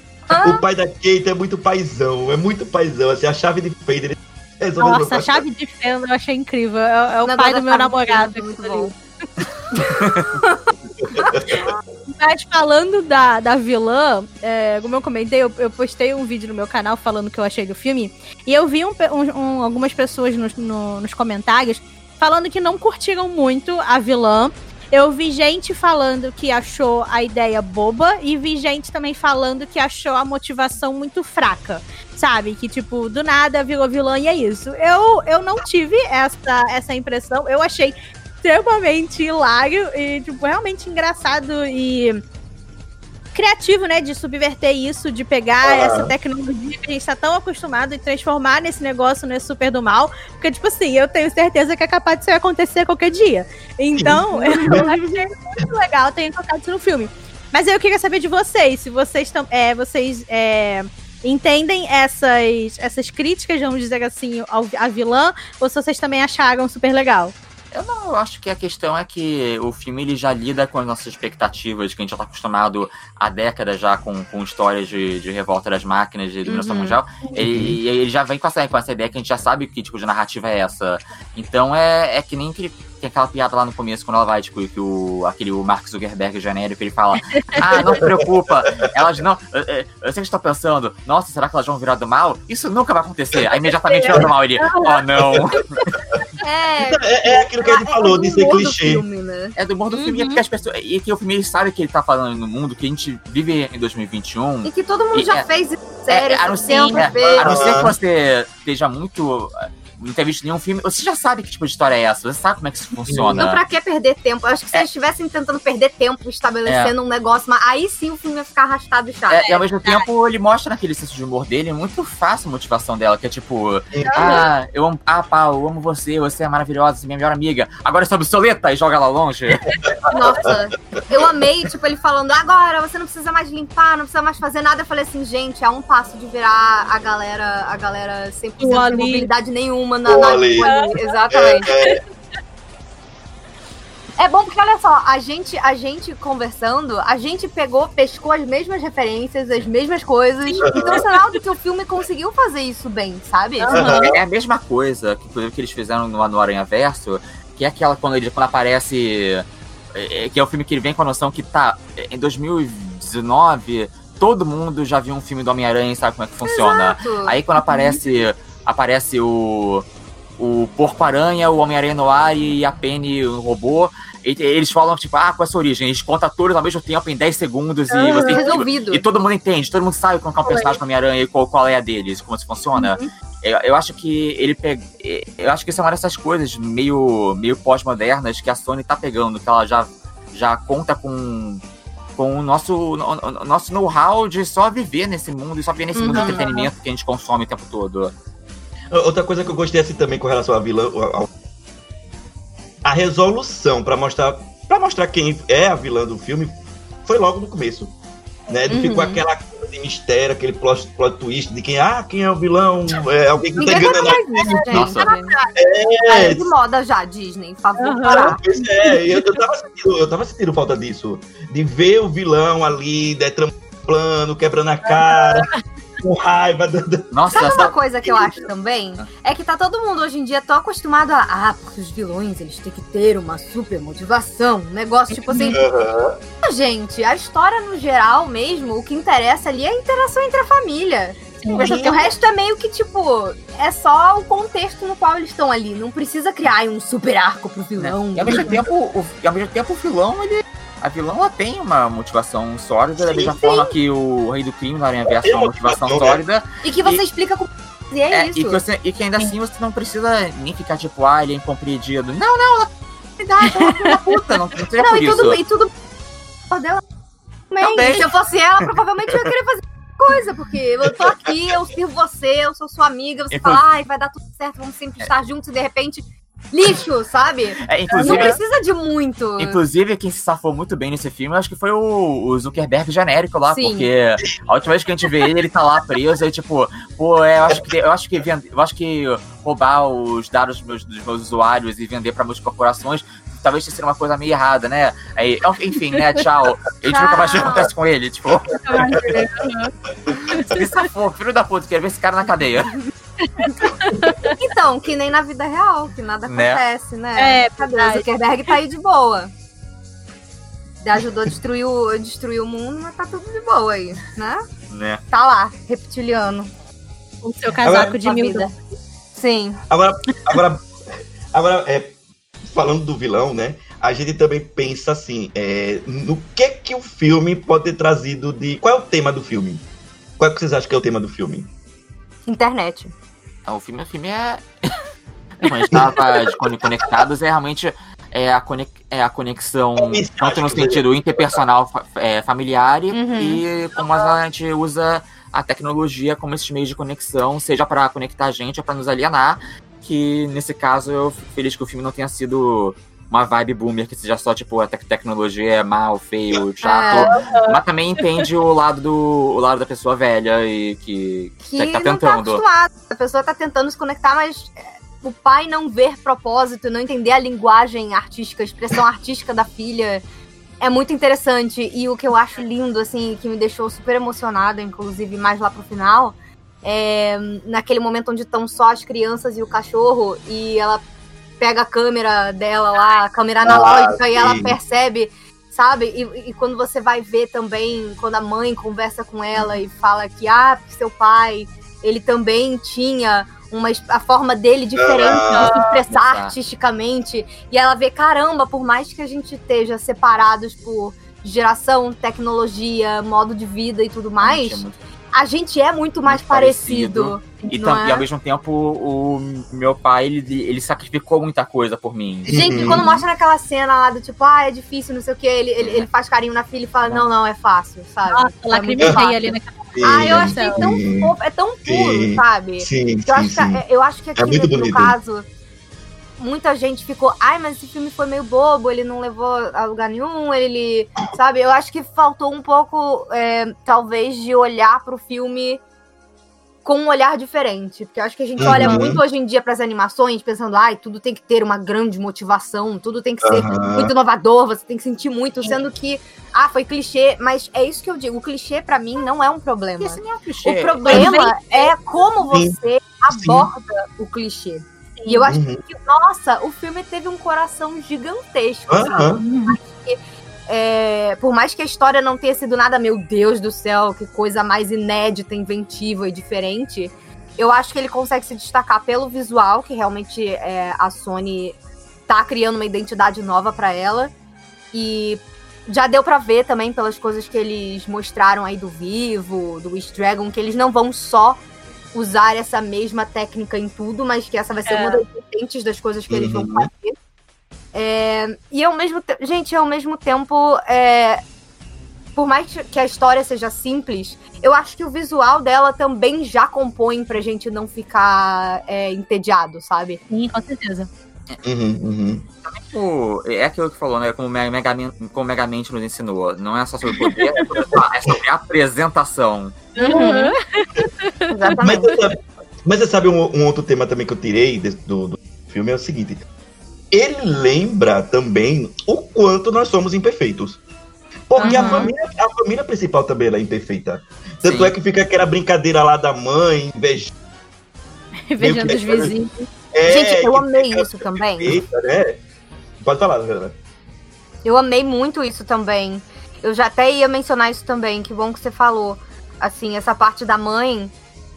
O pai da Kate é muito paizão, é muito paizão. Assim, a chave de resolve o Nossa, a chave de fenda eu achei incrível. É, é o pai do meu chave de namorado. muito bom. Mas falando da, da vilã, é, como eu comentei, eu, eu postei um vídeo no meu canal falando o que eu achei do filme. E eu vi um um- um- algumas pessoas nos, no- nos comentários falando que não curtiram muito a vilã. Eu vi gente falando que achou a ideia boba e vi gente também falando que achou a motivação muito fraca. Sabe? Que, tipo, do nada virou vilã e é isso. Eu, eu não tive essa, essa impressão. Eu achei extremamente hilário e, tipo, realmente engraçado e criativo, né? De subverter isso, de pegar Ah. essa tecnologia que a gente tá tão acostumado e transformar nesse negócio nesse super do mal. Porque, tipo assim, eu tenho certeza que é capaz disso acontecer qualquer dia. Então, eu achei muito legal ter colocado isso no filme. Mas eu queria saber de vocês, se vocês estão. É, vocês é, entendem essas, essas críticas, vamos dizer assim, ao, à vilã, ou se vocês também acharam super legal? Eu não, eu acho que a questão é que o filme ele já lida com as nossas expectativas, que a gente já tá acostumado há décadas já com, com histórias de, de revolta das máquinas, de dominação Uhum. mundial. Ele, ele já vem com essa, com essa ideia que a gente já sabe que tipo de narrativa é essa. Então é, é que nem que tem aquela piada lá no começo, quando ela vai, tipo, que o, aquele o Mark Zuckerberg genérico, ele fala, ah, não se preocupa, elas não, eu, eu- que estão pensando, nossa, será que elas vão virar do mal? Isso nunca vai acontecer. Aí imediatamente vira do mal, ele, oh não. É, É, é aquilo que a gente falou de ser humor do clichê. filme, né? É do humor do filme, é porque as pessoas. E que o filme ele sabe que ele tá falando no mundo, que a gente vive em 2021. E que todo mundo E já é- fez isso, sério, a não ser, é, a não ser que você esteja muito. Não ter visto nenhum filme, você já sabe que tipo de história é essa, você sabe como é que isso funciona. Então, pra que perder tempo? Eu acho que se É. eles estivessem tentando perder tempo estabelecendo um negócio, mas aí sim o filme ia ficar arrastado e chato. É, e ao mesmo tempo ele mostra naquele senso de humor dele muito fácil a motivação dela, que é tipo, ah, eu amo, ah, pá, eu amo você, você é maravilhosa, você é minha melhor amiga. Agora eu sou obsoleta e joga ela longe. Nossa, eu amei, tipo, ele falando, agora você não precisa mais limpar, não precisa mais fazer nada. Eu falei assim, gente, é um passo de virar a galera, a galera 100% O sem mobilidade nenhuma na, O na Ali. rua ali. Exatamente. É, É bom porque, olha só, a gente, a gente conversando, a gente pegou, pescou as mesmas referências, as mesmas coisas. Então, sinal de que o filme conseguiu fazer isso bem, sabe? Aham. É a mesma coisa que, inclusive, que eles fizeram no, no Aranha Verso, que é aquela quando ele quando aparece. é, é, que é o filme que ele vem com a noção que tá. Em 2019, todo mundo já viu um filme do Homem-Aranha e sabe como é que funciona. Exato. Aí quando aparece. Aparece o. O Porco-Aranha, o Homem-Aranha no ar e a Penny, o robô. e- Eles falam, tipo, ah, qual é a sua origem? Eles contam todos ao mesmo tempo em 10 segundos e Aham. você. Resolvido. e todo mundo entende, todo mundo sabe qual é o personagem do Homem-Aranha e qual, qual é a deles, como isso funciona. Eu, eu acho que ele pega. Eu acho que isso é uma dessas coisas meio, meio pós-modernas que a Sony tá pegando, que ela já, já conta com. Com o nosso, o, nosso know-how de só viver nesse mundo e só viver nesse mundo de Uhum. entretenimento que a gente consome o tempo todo. Outra coisa que eu gostei assim também com relação à vilã, ao- a resolução pra mostrar para mostrar quem é a vilã do filme foi logo no começo, né? Não Uhum. ficou aquela coisa de mistério, aquele plot, plot twist de quem ah quem é o vilão, é alguém que tá Ninguém enganando. gente. Nossa. Tá É, de moda já, Disney. Por favor, Aham. parar. Pois é, eu, eu, tava sentindo, eu tava sentindo falta disso. De ver o vilão ali, né, plano, quebrando a cara, com raiva. da- Nossa, Sabe uma essa, coisa que eu acho também? É que tá todo mundo hoje em dia tão acostumado a. Ah, porque os vilões eles têm que ter uma super motivação. Um negócio tipo assim. Aham. Gente, a história no geral mesmo, o que interessa ali é a interação entre a família. Sim. O resto é meio que, tipo, é só o contexto no qual eles estão ali. Não precisa criar um super arco pro né? vilão. E ao mesmo tempo, o, e ao mesmo tempo o vilão, ele. A vilã ela tem uma motivação sólida, da Sim, mesma sim. forma que o Rei do Crime no Aranha Verso tem uma motivação né? sólida. E que você E- explica com. E é, É, isso. e, que você- e que ainda assim você não precisa nem ficar tipo, ah, ele é incompreendido. Não, não, ela me dá, ela é filha da puta, não, não seja Não, por e isso. tudo, e tudo por dela também. Também. Se eu fosse ela, provavelmente eu ia querer fazer coisa, porque eu tô aqui, eu sirvo você, eu sou sua amiga, você Inclu- fala, ai, vai dar tudo certo, vamos sempre estar juntos e de repente, lixo, sabe? É, Não precisa de muito. Inclusive, quem se safou muito bem nesse filme, acho que foi o, o Zuckerberg genérico lá, Sim. porque a última vez que a gente vê ele, ele tá lá preso, aí tipo, pô, é, eu acho que eu acho que eu acho que roubar os dados dos meus, dos meus usuários e vender pra muitas corporações talvez tenha sido uma coisa meio errada, né? Aí, enfim, né, tchau. A gente nunca mais o que acontece com ele, tipo, se safou, filho da puta, quero ver esse cara na cadeia. Então, que nem na vida real, que nada Né? acontece, né? É, Cadê? O. Zuckerberg tá aí de boa. Ajudou a destruir o, destruir o mundo, mas tá tudo de boa aí, né? Né? Tá lá, reptiliano. Com seu casaco de Sua mil vida. Sim. Agora, agora, agora é, falando do vilão, né? A gente também pensa assim, é, no que que o filme pode ter trazido de... Qual é o tema do filme? Qual é que vocês acham que é o tema do filme? Internet. Ah, O filme, o filme é. Como a gente tava conectados, é realmente é a, conex... é a conexão Isso, tanto no sentido interpersonal é, familiar e- Uhum. e como a gente usa a tecnologia como esses meios de conexão, seja para conectar a gente ou para nos alienar. Que nesse caso eu fico feliz que o filme não tenha sido uma vibe boomer, que seja só tipo a tec- tecnologia é mal, feio, chato. Mas também entende o lado do o lado da pessoa velha e que, Que que tá não tá tentando. acostumado. A pessoa tá tentando se conectar, mas é, o pai não ver propósito, não entender a linguagem artística, a expressão artística da filha. É muito interessante. E o que eu acho lindo, assim, que me deixou super emocionada, inclusive mais lá pro final, é naquele momento onde estão só as crianças e o cachorro, e ela pega a câmera dela lá, a câmera analógica, e ela percebe, sabe? E, e quando você vai ver também, quando a mãe conversa com ela e fala que, ah, seu pai, ele também tinha uma, a forma dele diferente de se expressar Exato. artisticamente, e ela vê, caramba, por mais que a gente esteja separados por geração, tecnologia, modo de vida e tudo mais, É muito a gente é muito mais Muito parecido. E, não tam- é? e ao mesmo tempo, o meu pai, ele, ele sacrificou muita coisa por mim. Gente, Uhum. quando mostra naquela cena lá do tipo, ah, é difícil, não sei o que, ele, ele, ele faz carinho na filha e fala, não, não, é fácil, sabe? Nossa, é ali naquela Ah, eu achei tão sim, fofo, é tão puro, Sim. sabe? Sim, Eu sim, acho, que, sim. eu acho que aqui, muito no caso, muita gente ficou, ai, mas esse filme foi meio bobo, ele não levou a lugar nenhum, ele. Sabe? Eu acho que faltou um pouco, é, talvez, de olhar pro filme com um olhar diferente. Porque eu acho que a gente olha Uhum. muito hoje em dia pras animações, pensando, ai, tudo tem que ter uma grande motivação, tudo tem que ser Aham. muito inovador, você tem que sentir muito, sendo que, ah, foi clichê, mas é isso que eu digo, o clichê pra mim não é um problema. Esse nem é um clichê. O problema é como Sim. você aborda o clichê. E eu acho Uhum. que, nossa, o filme teve um coração gigantesco. sabe? Aham. É, por mais que a história não tenha sido nada, meu Deus do céu, que coisa mais inédita, inventiva e diferente, eu acho que ele consegue se destacar pelo visual, que realmente é, a Sony tá criando uma identidade nova pra ela. E já deu pra ver também pelas coisas que eles mostraram aí do Vivo, do Wish Dragon, que eles não vão só usar essa mesma técnica em tudo, mas que essa vai ser É. uma das vertentes das coisas que eles vão Uhum. fazer. É, e ao mesmo tempo, gente, ao mesmo tempo, é, por mais que a história seja simples, eu acho que o visual dela também já compõe pra gente não ficar é, entediado, sabe? Sim, com certeza. Uhum, uhum. O- é aquilo que falou, né? Como o Mega- como o Megamente nos ensinou. Não é só sobre poder, é sobre, é sobre apresentação. Uhum. Mas, Exatamente. você sabe, mas você sabe um, um outro tema também que eu tirei do, do filme é o seguinte. Ele lembra também o quanto nós somos imperfeitos. Porque a, Uhum. família, a família principal também ela é imperfeita. Tanto Sim. é que fica aquela brincadeira lá da mãe, inveja. Vejando os vizinhos. É, Gente, eu amei isso também. perfeita, né? Pode falar, galera. Eu amei muito isso também. Eu já até ia mencionar isso também, que bom que você falou. Assim, essa parte da mãe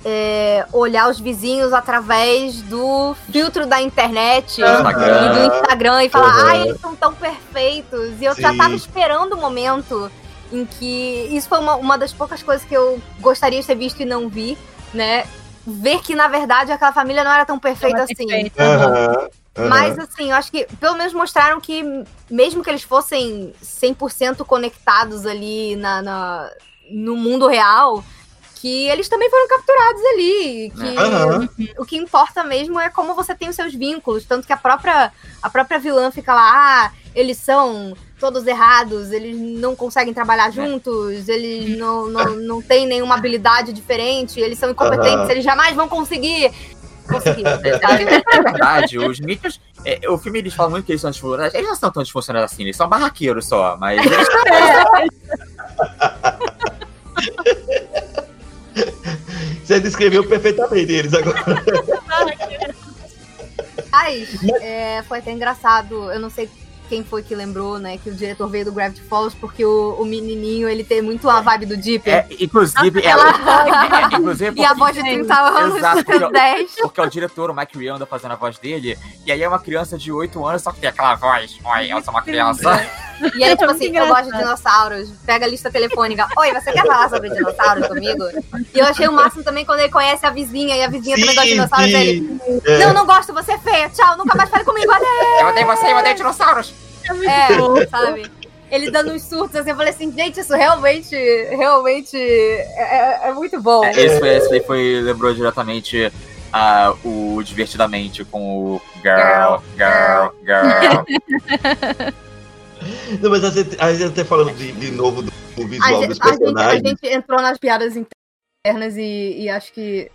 é, olhar os vizinhos através do filtro da internet Instagram. e do Instagram e falar, Aham. ai, eles são tão perfeitos. E eu já Sim. tava esperando o momento em que. Isso foi uma, uma das poucas coisas que eu gostaria de ter visto e não vi, né? Ver que, na verdade, aquela família não era tão perfeita assim. Perfeito, aham. Aham, aham. Mas, assim, eu acho que pelo menos mostraram que, mesmo que eles fossem 100% conectados ali na, na- no mundo real, que eles também foram capturados ali. Que Aham. o que importa mesmo é como você tem os seus vínculos. Tanto que a própria, a própria vilã fica lá, ah, eles são todos errados, eles não conseguem trabalhar juntos, eles não, não, não têm nenhuma habilidade diferente, eles são incompetentes, eles jamais vão conseguir. Conseguir, É, verdade, os Mitchells. é, o filme eles falam muito que eles são disfuncionais. Eles não são tão disfuncionais assim, eles são barraqueiros só, mas eles Você descreveu perfeitamente eles agora. Mas é, foi até engraçado, eu não sei quem foi que lembrou, né, que o diretor veio do Gravity Falls, porque o, o menininho, ele tem muito a vibe do Deep. É, inclusive, Aquela ela. é, inclusive, E a porque- voz de 30 anos, Exato, porque- 10. Porque é o diretor, o Mike Rianda, fazendo a voz dele. E aí é uma criança de 8 anos, só que tem aquela voz. Oi, eu sou uma criança. E ele, tipo É muito assim, eu gosto de dinossauros. Pega a lista telefônica. Oi, você quer falar sobre dinossauros comigo? E eu achei o máximo também quando ele conhece a vizinha e a vizinha também gosta de dinossauros. sim. Ele, É. não, não gosto, você é feia. Tchau, nunca mais fale comigo. Adeus. Eu odeio você, eu odeio dinossauros. É, sabe? Ele dando uns surtos assim, eu falei assim, gente, isso realmente, realmente é, é- é muito bom. É, esse, foi, esse foi, lembrou diretamente ah, o Divertidamente com o Girl, Girl, Girl. Não, mas a gente, a gente até falando de, de novo do, do A visual gente, dos a, gente, a personagens. gente entrou nas piadas internas e, e acho que.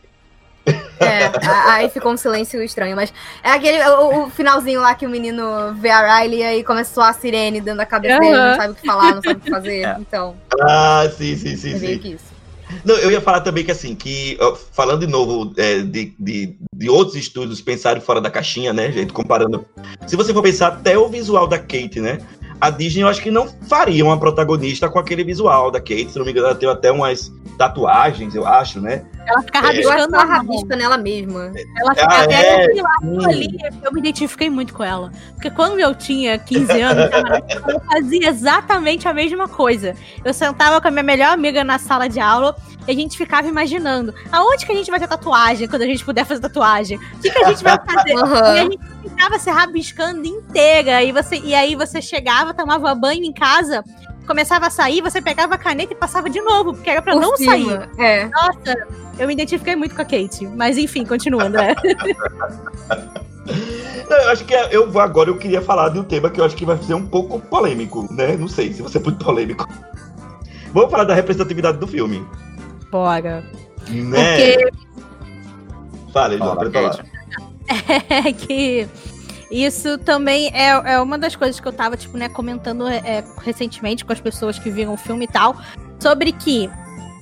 É, a- aí ficou um silêncio estranho, mas é aquele o, o finalzinho lá que o menino vê a Riley e aí começou a sirene dentro da cabeça dele, não sabe o que falar, não sabe o que fazer. É. Então, Ah, sim, sim, sim, é meio sim. que isso. Não, eu ia falar também que assim, que falando de novo é, de, de, de outros estúdios pensarem fora da caixinha, né, gente, comparando. Se você for pensar até o visual da Kate, né? A Disney eu acho que não faria uma protagonista com aquele visual da Kate. Se não me engano, ela tem até umas tatuagens, eu acho, né? Ela fica É. Eu rabiscando ela rabisca nela mesma. Ela fica Ah, até é? aquele lado Hum. ali, eu me identifiquei muito com ela. Porque quando eu tinha 15 anos, eu fazia exatamente a mesma coisa. Eu sentava com a minha melhor amiga na sala de aula e a gente ficava imaginando aonde que a gente vai ter tatuagem quando a gente puder fazer tatuagem? O que, que a gente vai fazer? E a gente ficava se rabiscando inteira. E, você, e aí você chegava, tomava banho em casa, começava a sair, você pegava a caneta e passava de novo, porque era pra Por não cima. sair. É. Nossa, eu me identifiquei muito com a Kate. Mas enfim, continua, André. Não, eu acho que é- eu vou agora eu queria falar de um tema que eu acho que vai ser um pouco polêmico, né? Não sei se vai ser muito polêmico. Vamos falar da representatividade do filme. Bora. Né? Porque Fala, João, Fala, é que isso também é, é uma das coisas que eu tava, tipo, né, comentando é, recentemente com as pessoas que viram o filme e tal, sobre que,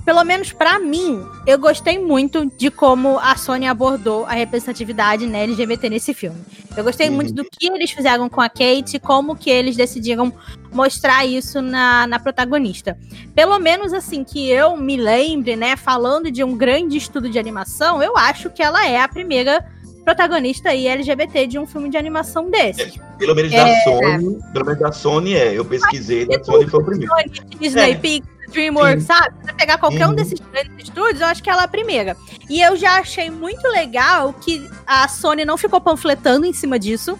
pelo menos pra mim, eu gostei muito de como a Sony abordou a representatividade né, LGBT nesse filme. Eu gostei Uhum. muito do que eles fizeram com a Kate, como que eles decidiram mostrar isso na, na protagonista. Pelo menos assim que eu me lembre, né, falando de um grande estudo de animação, eu acho que ela é a primeira protagonista aí LGBT de um filme de animação desse. Pelo menos É. da Sony, pelo menos da Sony é. Eu pesquisei, da Sony foi o primeiro. Sony, Disney, É. Pixar, DreamWorks, Sim. sabe? Você pegar qualquer um Uhum. desses grandes estúdios, eu acho que ela é a primeira. E eu já achei muito legal que a Sony não ficou panfletando em cima disso.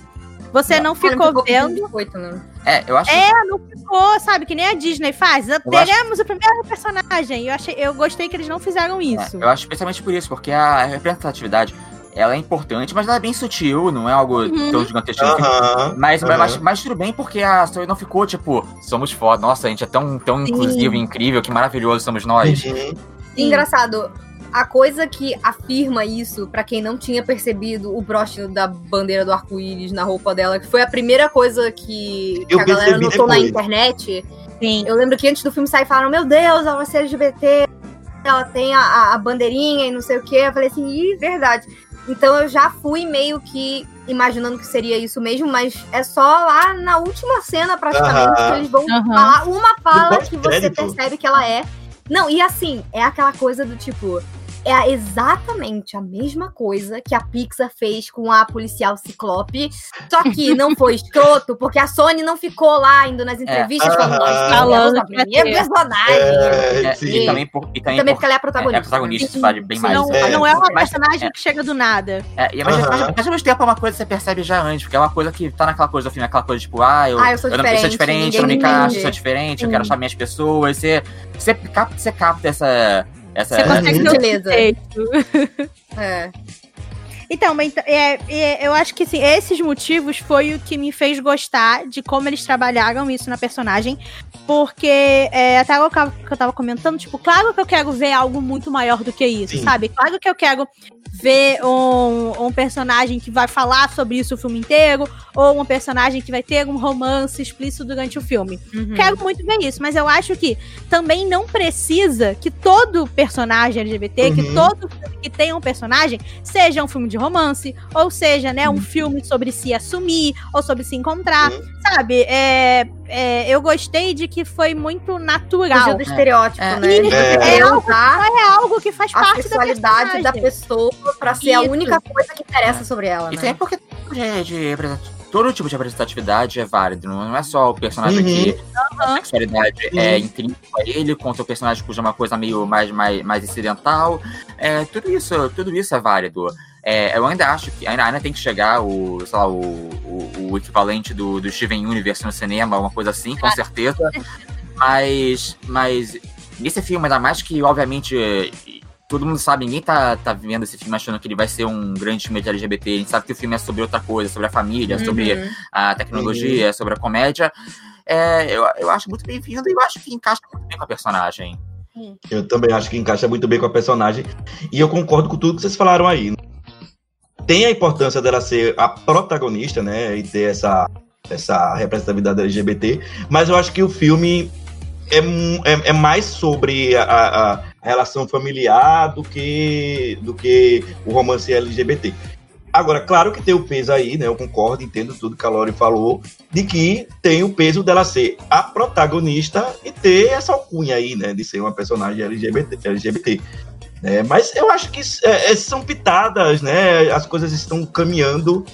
Você não não ficou com vendo. não. É, eu acho É, não ficou, sabe? Que nem a Disney faz. Teremos o primeiro personagem. Eu, achei, eu gostei que eles não fizeram isso. É, eu acho especialmente por isso, porque a representatividade ela é importante, mas ela é bem sutil, não é algo Uhum. tão gigantesco. Aham. Mas, aham. mas, mas tudo bem, porque a Sony não ficou, tipo, somos foda, nossa, a gente é tão, tão Sim. inclusivo e incrível, que maravilhoso somos nós. Uhum. Sim. Engraçado, a coisa que afirma isso, pra quem não tinha percebido o broche da bandeira do arco-íris na roupa dela, que foi a primeira coisa que, que Eu a galera notou na depois. internet. Sim. Eu lembro que antes do filme sair falaram: Meu Deus, ela vai ser LGBT, ela tem a, a- a bandeirinha e não sei o que. Eu falei assim: Ih, verdade. Então eu já fui meio que imaginando que seria isso mesmo, mas é só lá na última cena, praticamente, que eles vão falar uma fala que você percebe que ela é. Não, e assim, é aquela coisa do tipo. É a- exatamente a mesma coisa que a Pixar fez com a policial Ciclope, só que não foi escroto, porque a Sony não ficou lá indo nas entrevistas falando, nós Aham. temos Falando a que vai minha ter. personagem. É, É, e também, por, e também, Também por- porque ela é a é, protagonista. é protagonista, Sim. vale bem mais. Não, É. não é uma personagem que chega do nada. É, e, mas, mas ao mesmo tempo é uma coisa que você percebe já antes, porque é uma coisa que tá naquela coisa do filme, aquela coisa tipo, ah, eu, Ah, eu sou não- eu diferente, sou diferente, eu não me encaixo, eu sou diferente, eu quero achar minhas pessoas. Você, você, capta, você capta essa. Essa Você consegue ter o. É. Então, mas, é, é, eu acho que assim, esses motivos foi o que me fez gostar de como eles trabalharam isso na personagem. Porque é, até o que eu que tava comentando, tipo, claro que eu quero ver algo muito maior do que isso, Sim. sabe? Claro que eu quero ver um, um personagem que vai falar sobre isso o filme inteiro, ou um personagem que vai ter um romance explícito durante o filme. Uhum. Quero muito ver isso, mas eu acho que também não precisa que todo personagem LGBT, que Uhum. todo filme que tenha um personagem, seja um filme de romance, ou seja, né, Uhum. um filme sobre se assumir, ou sobre se encontrar, Uhum. sabe? É, é, eu gostei de que foi muito natural. Fugiu do estereótipo, É. né? E De é querer algo- É algo que faz a parte da sexualidade da personagem. pessoa pra ser a Isso. única coisa que interessa sobre ela, E né? também porque de, de represent- todo tipo de representatividade é válido, não é só o personagem Uhum. que a sexualidade Uhum. é intrínseca a ele, quanto o personagem cuja é uma coisa meio mais, mais, mais incidental. É, tudo isso, tudo isso é válido. É, eu ainda acho que ainda, ainda tem que chegar o, sei lá, o, o, o equivalente do, do Steven Universe no cinema, uma coisa assim, com certeza. Mas, mas nesse filme, ainda mais que, obviamente, todo mundo sabe, ninguém tá, tá vendo esse filme achando que ele vai ser um grande filme de LGBT. A gente sabe que o filme é sobre outra coisa, sobre a família, sobre Uhum. a tecnologia, sobre a comédia. É, eu, eu acho muito bem-vindo e eu acho que encaixa muito bem com a personagem. Eu também acho que encaixa muito bem com a personagem. E eu concordo com tudo que vocês falaram aí. Tem a importância dela ser a protagonista, né? E ter essa, essa representatividade LGBT. Mas eu acho que o filme é, é, é mais sobre a- a relação familiar do que, do que o romance LGBT. Agora, claro que tem o peso aí, né? Eu concordo, entendo tudo que a Lori falou, de que tem o peso dela ser a protagonista e ter essa alcunha aí, né? De ser uma personagem LGBT. LGBT. né? mas eu acho que é, é, são pitadas, né? As coisas estão caminhando.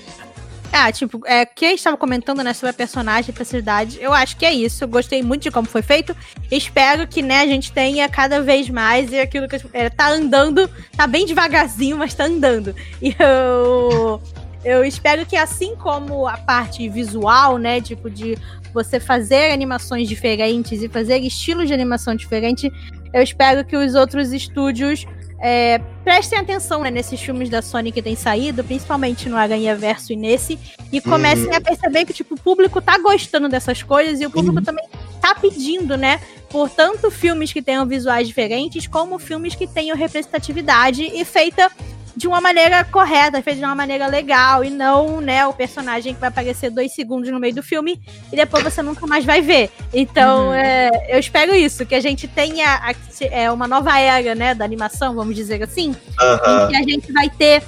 Ah, tipo, é, que a gente tava comentando, né, sobre a personagem, a personalidade, eu acho que é isso. Eu gostei muito de como foi feito. Espero que, né, a gente tenha cada vez mais e aquilo que é, tá andando, tá bem devagarzinho, mas tá andando. E eu, eu espero que assim como a parte visual, né, tipo, de você fazer animações diferentes e fazer estilos de animação diferente, eu espero que os outros estúdios é, prestem atenção né, nesses filmes da Sony que tem saído, principalmente no Aranha Verso e nesse, e comecem Uhum. a perceber que tipo, o público tá gostando dessas coisas e o público Uhum. também tá pedindo, né? Por tanto filmes que tenham visuais diferentes, como filmes que tenham representatividade e feita de uma maneira correta, feita de uma maneira legal, e não, né, o personagem que vai aparecer dois segundos no meio do filme e depois você nunca mais vai ver. Então, Uhum. é, eu espero isso, que a gente tenha a- é, uma nova era, né, da animação, vamos dizer assim, Aham. em que a gente vai ter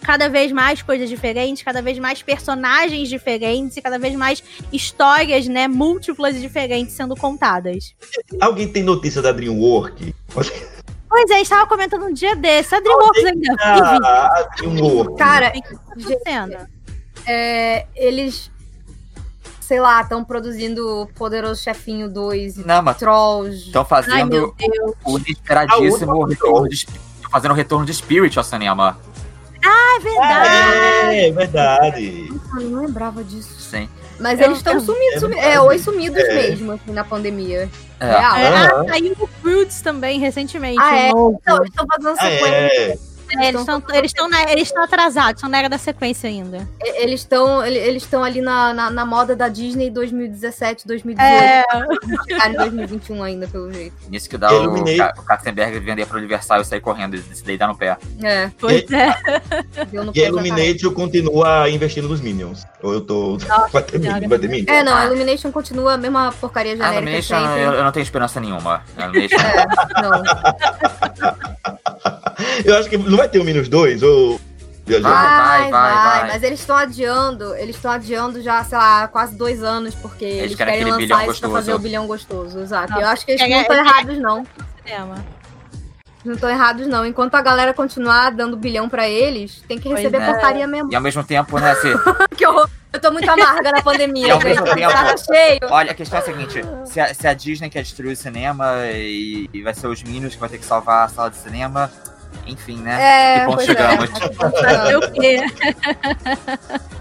cada vez mais coisas diferentes, cada vez mais personagens diferentes e cada vez mais histórias, né, múltiplas e diferentes sendo contadas. Alguém tem notícia da DreamWorks? Pois é, estava comentando um dia desse, a DreamWorks ainda vive. Ah. Cara, que tá é, eles, sei lá, estão produzindo Poderoso Chefinho 2 e Não, mas Trolls. estão Ai, fazendo Deus. o inesperadíssimo A última retorno de, fazendo o retorno de Spirit ao cinema. É verdade. É, é verdade. Eu não lembrava disso. Sim. Mas Eu- eles estão sumidos, é sumi- é, verdade. oi sumidos É. mesmo, assim, na pandemia. É. Real. É, ah, saiu o Fruits também recentemente. Ah, é? novo. Então, eles estão fazendo Ah, sequência. É. É, eles estão eles estão eles estão atrasados, estão na era da sequência ainda. E- Eles estão eles estão ali na, na, na moda da Disney 2017, 2018. É, Vão chegar em 2021 ainda, pelo jeito. Nisso que dá Eu o, o Katzenberg vender pro Universal e sair correndo, se deitar no pé. É, pois é. deu no E a tá. Illumination continua investindo nos Minions. Ou eu tô. vai ter. Minion? Vai ter Minion? É, não, a Illumination continua a mesma porcaria A genérica Illumination, sempre. eu, eu não tenho esperança nenhuma. A Illumination, É, não. Eu acho que não vai ter o Minions 2, ou. Vai, vai, vai, vai. Mas eles estão adiando, eles estão adiando já, sei lá, quase dois anos, porque eles, querem querem, aquele lançar isso pra gostoso. fazer o bilhão gostoso, exato. Não, Eu acho que eles é- não estão é- errados, não. cinema. Não estão errados, não. Enquanto a galera continuar dando bilhão pra eles, tem que Pois receber é. porcaria mesmo. E ao mesmo tempo, né, se, Que horror. Eu tô muito amarga na E pandemia, ao gente. mesmo tempo- Tá cheio. Olha, a questão é a seguinte: se a, se a Disney quer destruir o cinema e, e vai ser os Minions que vai ter que salvar a sala de cinema, enfim, né? É, que ponto chegamos? é. Fazer o quê?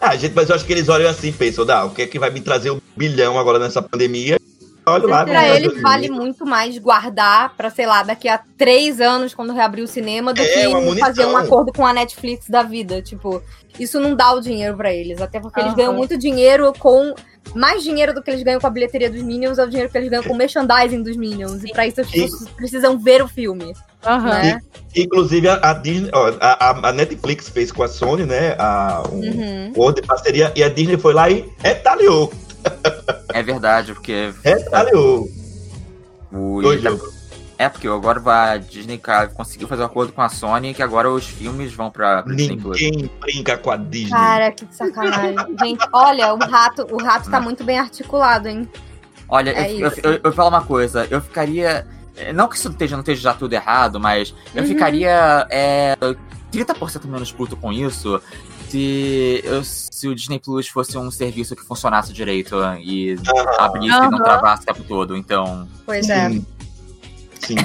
Ah, gente, mas eu acho que eles olham assim, pensam, dá, o que é que vai me trazer um bilhão agora nessa pandemia? Olha lá. Pra como eles vale muito mais guardar pra, sei lá, daqui a três anos, quando reabrir o cinema, do É, que fazer um acordo com a Netflix da vida. Tipo, isso não dá o dinheiro pra eles. Até porque eles Aham. ganham muito dinheiro com. Mais dinheiro do que eles ganham com a bilheteria dos Minions é o dinheiro que eles ganham com o merchandising dos Minions. E pra isso as pessoas precisam ver o filme. Aham. Né? Inclusive, a, a Disney, a, a- Netflix fez com a Sony, né? A, um Uhum. acordo de parceria, e a Disney foi lá e retaliou. É verdade, porque Retaliou. o. Dois jogos. É, porque agora a Disney conseguiu fazer um acordo com a Sony que agora os filmes vão pra pra Disney Plus. Ninguém brinca com a Disney. Cara, que sacanagem. Gente, olha, o rato, o rato tá muito bem articulado, hein? Olha, É eu, eu, eu, eu falo uma coisa, eu ficaria. eh, Não que isso esteja, não esteja já tudo errado, mas eu Uhum. ficaria é, 30% menos puto com isso se, eu- se o Disney Plus fosse um serviço que funcionasse direito e abrisse e não travasse o tempo todo. Então, Pois é. Sim. Sim.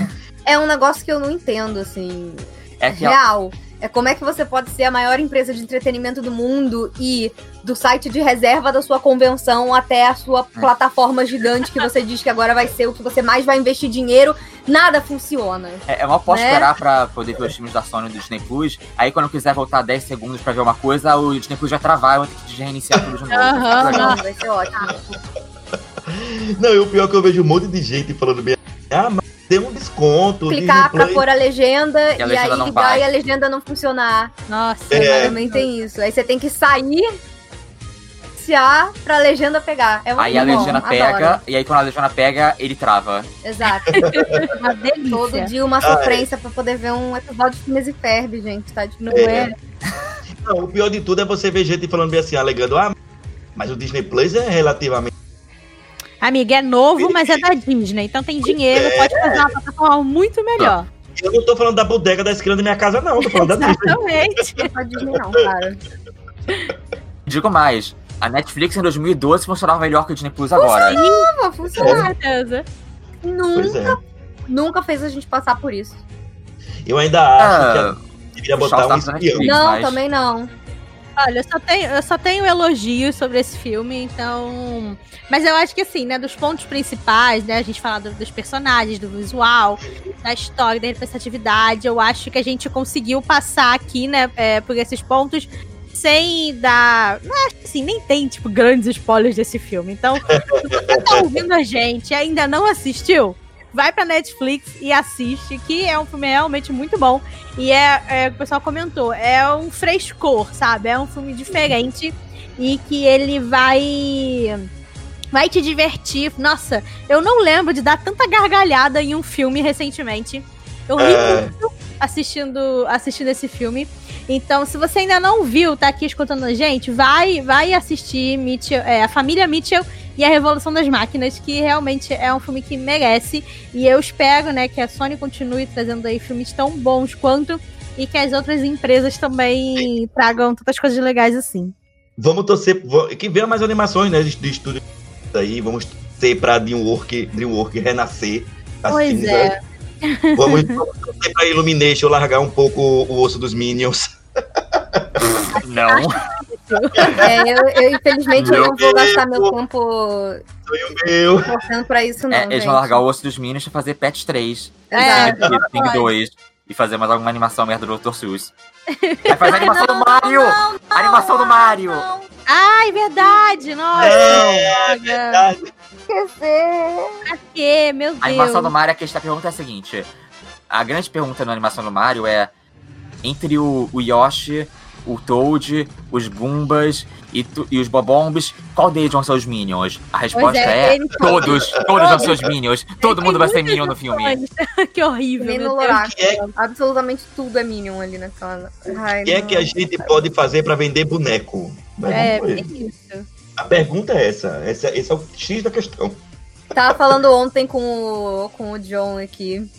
É um negócio que eu não entendo, assim. é que real. É como é que você pode ser a maior empresa de entretenimento do mundo e do site de reserva da sua convenção até a sua É. plataforma gigante que você diz que agora vai ser o que você mais vai investir dinheiro, nada funciona. É, eu mal posso Né? esperar pra poder ver os filmes da Sony e do Disney Plus. Aí quando eu quiser voltar 10 segundos pra ver uma coisa, o Disney Plus vai travar, eu vou ter que reiniciar tudo de novo. Não, vai ser ótimo. Não, e o pior é que eu vejo um monte de gente falando bem. Ah, mas tem um desconto. Clicar pra pôr a legenda E a e, legenda aí ligar vai. e a legenda não funcionar. Nossa, É. Também tem isso. Aí você tem que sair iniciar pra legenda pegar. É Aí a bom, legenda adoro. pega, e aí quando a legenda pega, ele trava. Exato. uma delícia. Todo dia uma Ah, sofrência pra poder ver um episódio de Phineas e Ferb, gente. Tá de Não É. é? Não, o pior de tudo é você ver gente falando bem assim, alegando, ah, mas o Disney Plus é relativamente. Amiga, é novo, mas é da Disney. Então tem dinheiro, É. pode fazer uma plataforma muito melhor. Eu não tô falando da bodega da esquina da minha casa, não. Tô falando da Disney. Exatamente. Não pode Disney, não, cara. Digo mais, a Netflix em 2012 funcionava melhor que o Disney Plus agora. Não, Com funciona. certeza. Nunca, é. nunca fez a gente passar por isso. Eu ainda acho Ah, que deveria botar um espião. Netflix. não, mas- também não. Olha, eu só, tenho, eu só tenho elogios sobre esse filme, então. Mas eu acho que assim, né, dos pontos principais, né? A gente fala do- dos personagens, do visual, da história, da representatividade. Eu acho que a gente conseguiu passar aqui, né, é, por esses pontos sem dar. Acho assim, nem tem, tipo, grandes spoilers desse filme. Então, se você tá ouvindo a gente e ainda não assistiu, vai pra Netflix e assiste, que é um filme realmente muito bom. E é, é, o pessoal comentou, é um frescor, sabe? É um filme diferente e que ele vai vai te divertir. Nossa, eu não lembro de dar tanta gargalhada em um filme recentemente. Eu ri É. muito assistindo assistindo esse filme. Então, se você ainda não viu, tá aqui escutando a gente, vai vai assistir Mitchell, é, a família Mitchell e a Revolução das Máquinas, que realmente é um filme que merece. E eu espero, né, que a Sony continue trazendo aí filmes tão bons quanto e que as outras empresas também tragam tantas coisas legais assim. Vamos torcer vo- que venha mais animações, né, de, estúdio aí. Vamos torcer pra Dreamwork, Dreamwork renascer. as Pois cinzas. é. Vamos torcer pra Illumination largar um pouco o osso dos Minions. Não. É, eu, eu, infelizmente eu não vou Meu gastar meu tempo Foi o meu. torcendo pra isso, não. É, eles vão largar o osso dos Minions e fazer Patch 3. É, Tem pode. 2. E fazer mais alguma animação merda do Dr. Seuss. Vai fazer a animação Não, do Mario! não, não, A animação do Mario! não, Ai, verdade! Nossa! É, droga. verdade. Esquecer. Pra quê? Meu Deus! A animação do Mario, a questão a pergunta é a seguinte: a grande pergunta na animação do Mario é entre o, o Yoshi, o Toad, os Goombas e, tu- e os Bobombs, qual deles vão ser os Minions? A resposta é, é, todos, todos vão ser os Minions. Todo mundo vai ser Minion no filme. que horrível, Nem meu no Deus. Lorax. Que é- Absolutamente tudo é Minion ali naquela. O que é que a gente pode fazer pra vender boneco? É, Vamos ver. bem isso. A pergunta é essa. essa. Esse é o X da questão. Tava falando ontem com o, com o John aqui.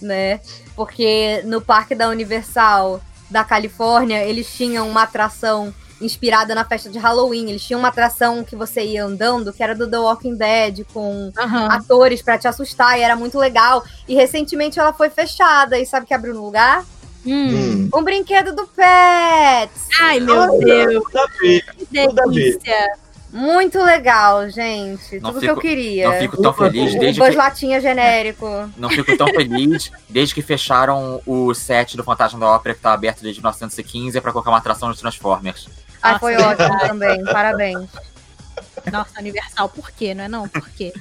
né? Porque no parque da Universal da Califórnia, eles tinham uma atração inspirada na festa de Halloween. Eles tinham uma atração que você ia andando, que era do The Walking Dead, com Aham. atores pra te assustar, e era muito legal. E recentemente ela foi fechada, e sabe o que abriu no lugar? Hum. Um brinquedo do Pets! Ai, meu Deus, ver. que delícia. Muito legal, gente. Não Tudo que fico- eu queria. Não fico tão feliz O desde Buzz que, Latinha genérico. não fico tão feliz desde que fecharam o set do Fantasma da Ópera que tá aberto desde 1915 pra colocar uma atração de Transformers. Nossa, foi ótimo também. Parabéns. Nossa, Universal, por quê? Não é não? Por quê?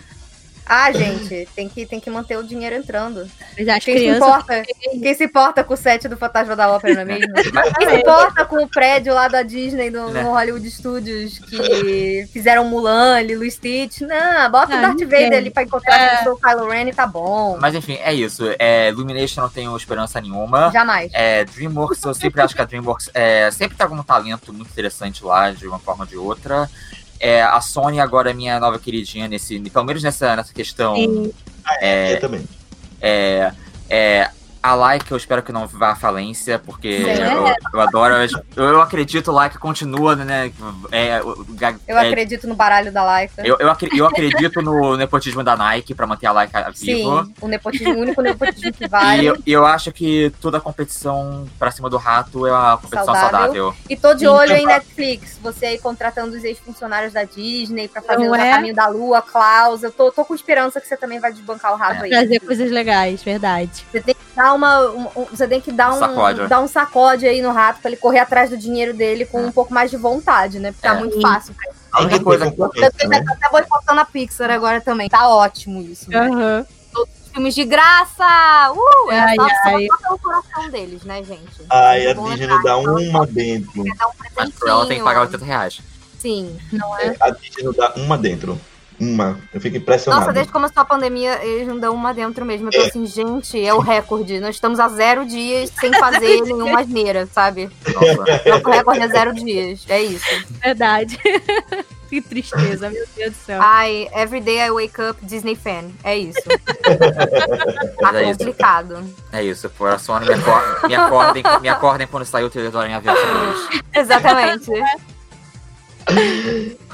Ah, gente, tem que, tem que manter o dinheiro entrando. As Quem se importa? Quem se importa com o set do Fantasma da Ópera, não é mesmo? Quem se importa com o prédio lá da Disney no, Né. no Hollywood Studios que fizeram Mulan, Lilo Stitch? Não, bota Ah, o Darth ninguém. Vader ali pra encontrar É. com o Kylo Ren e tá bom. Mas enfim, é isso. É, Illumination não tenho esperança nenhuma. Jamais. É, DreamWorks, eu sempre acho que a DreamWorks é, sempre tem algum talento muito interessante lá, de uma forma ou de outra. É, a Sony agora é minha nova queridinha, nesse, pelo menos nessa, nessa questão. Sim. É, também. É, é, a Like eu espero que não vá à falência, porque eu, eu adoro. Eu, eu acredito que continua, né? É, Eu é, acredito no baralho da Laika. eu, eu, eu acredito no nepotismo da Nike pra manter a Like viva. Sim, o, nepotismo, o único nepotismo que vale. E eu, eu acho que toda competição pra cima do rato é uma competição Saudável. saudável. E tô de olho em Netflix. Você aí contratando os ex-funcionários da Disney pra fazer Não o é? Caminho da Lua, Klaus. Eu tô, tô com esperança que você também vai desbancar o rato aí. Trazer coisas legais, verdade. Você tem que dar uma. um- você tem que dar um, Sacode. dar um sacode aí no rato pra ele correr atrás do dinheiro dele com um pouco mais de vontade, né? Porque tá É. muito Sim. fácil. pra ele. A única coisa Eu tô né? até boicotando a Pixar agora também. Tá ótimo isso. né? Aham. Filmes de graça! Uh! É Ai, só, ai. só pelo coração deles, né, gente? Ai, a Disney não dá uma dentro. Dá um Mas ela tem que pagar 80 reais. Sim. Não é? A Disney não dá uma dentro. Uma. Eu fico impressionado. Nossa, desde que começou a pandemia, eles não dão uma dentro mesmo. Eu tô É. assim, gente, é o recorde. Nós estamos a zero dias sem fazer nenhuma asneira, sabe? Nossa. Nosso recorde é zero dias. É isso. Verdade. que tristeza, meu Deus do céu. Ai, every day I wake up Disney fan. É isso. tá É isso. complicado. É isso, por a Sony me, acor me, acordem, me acordem quando sair o trailer do Aranha Verso 2. Exatamente.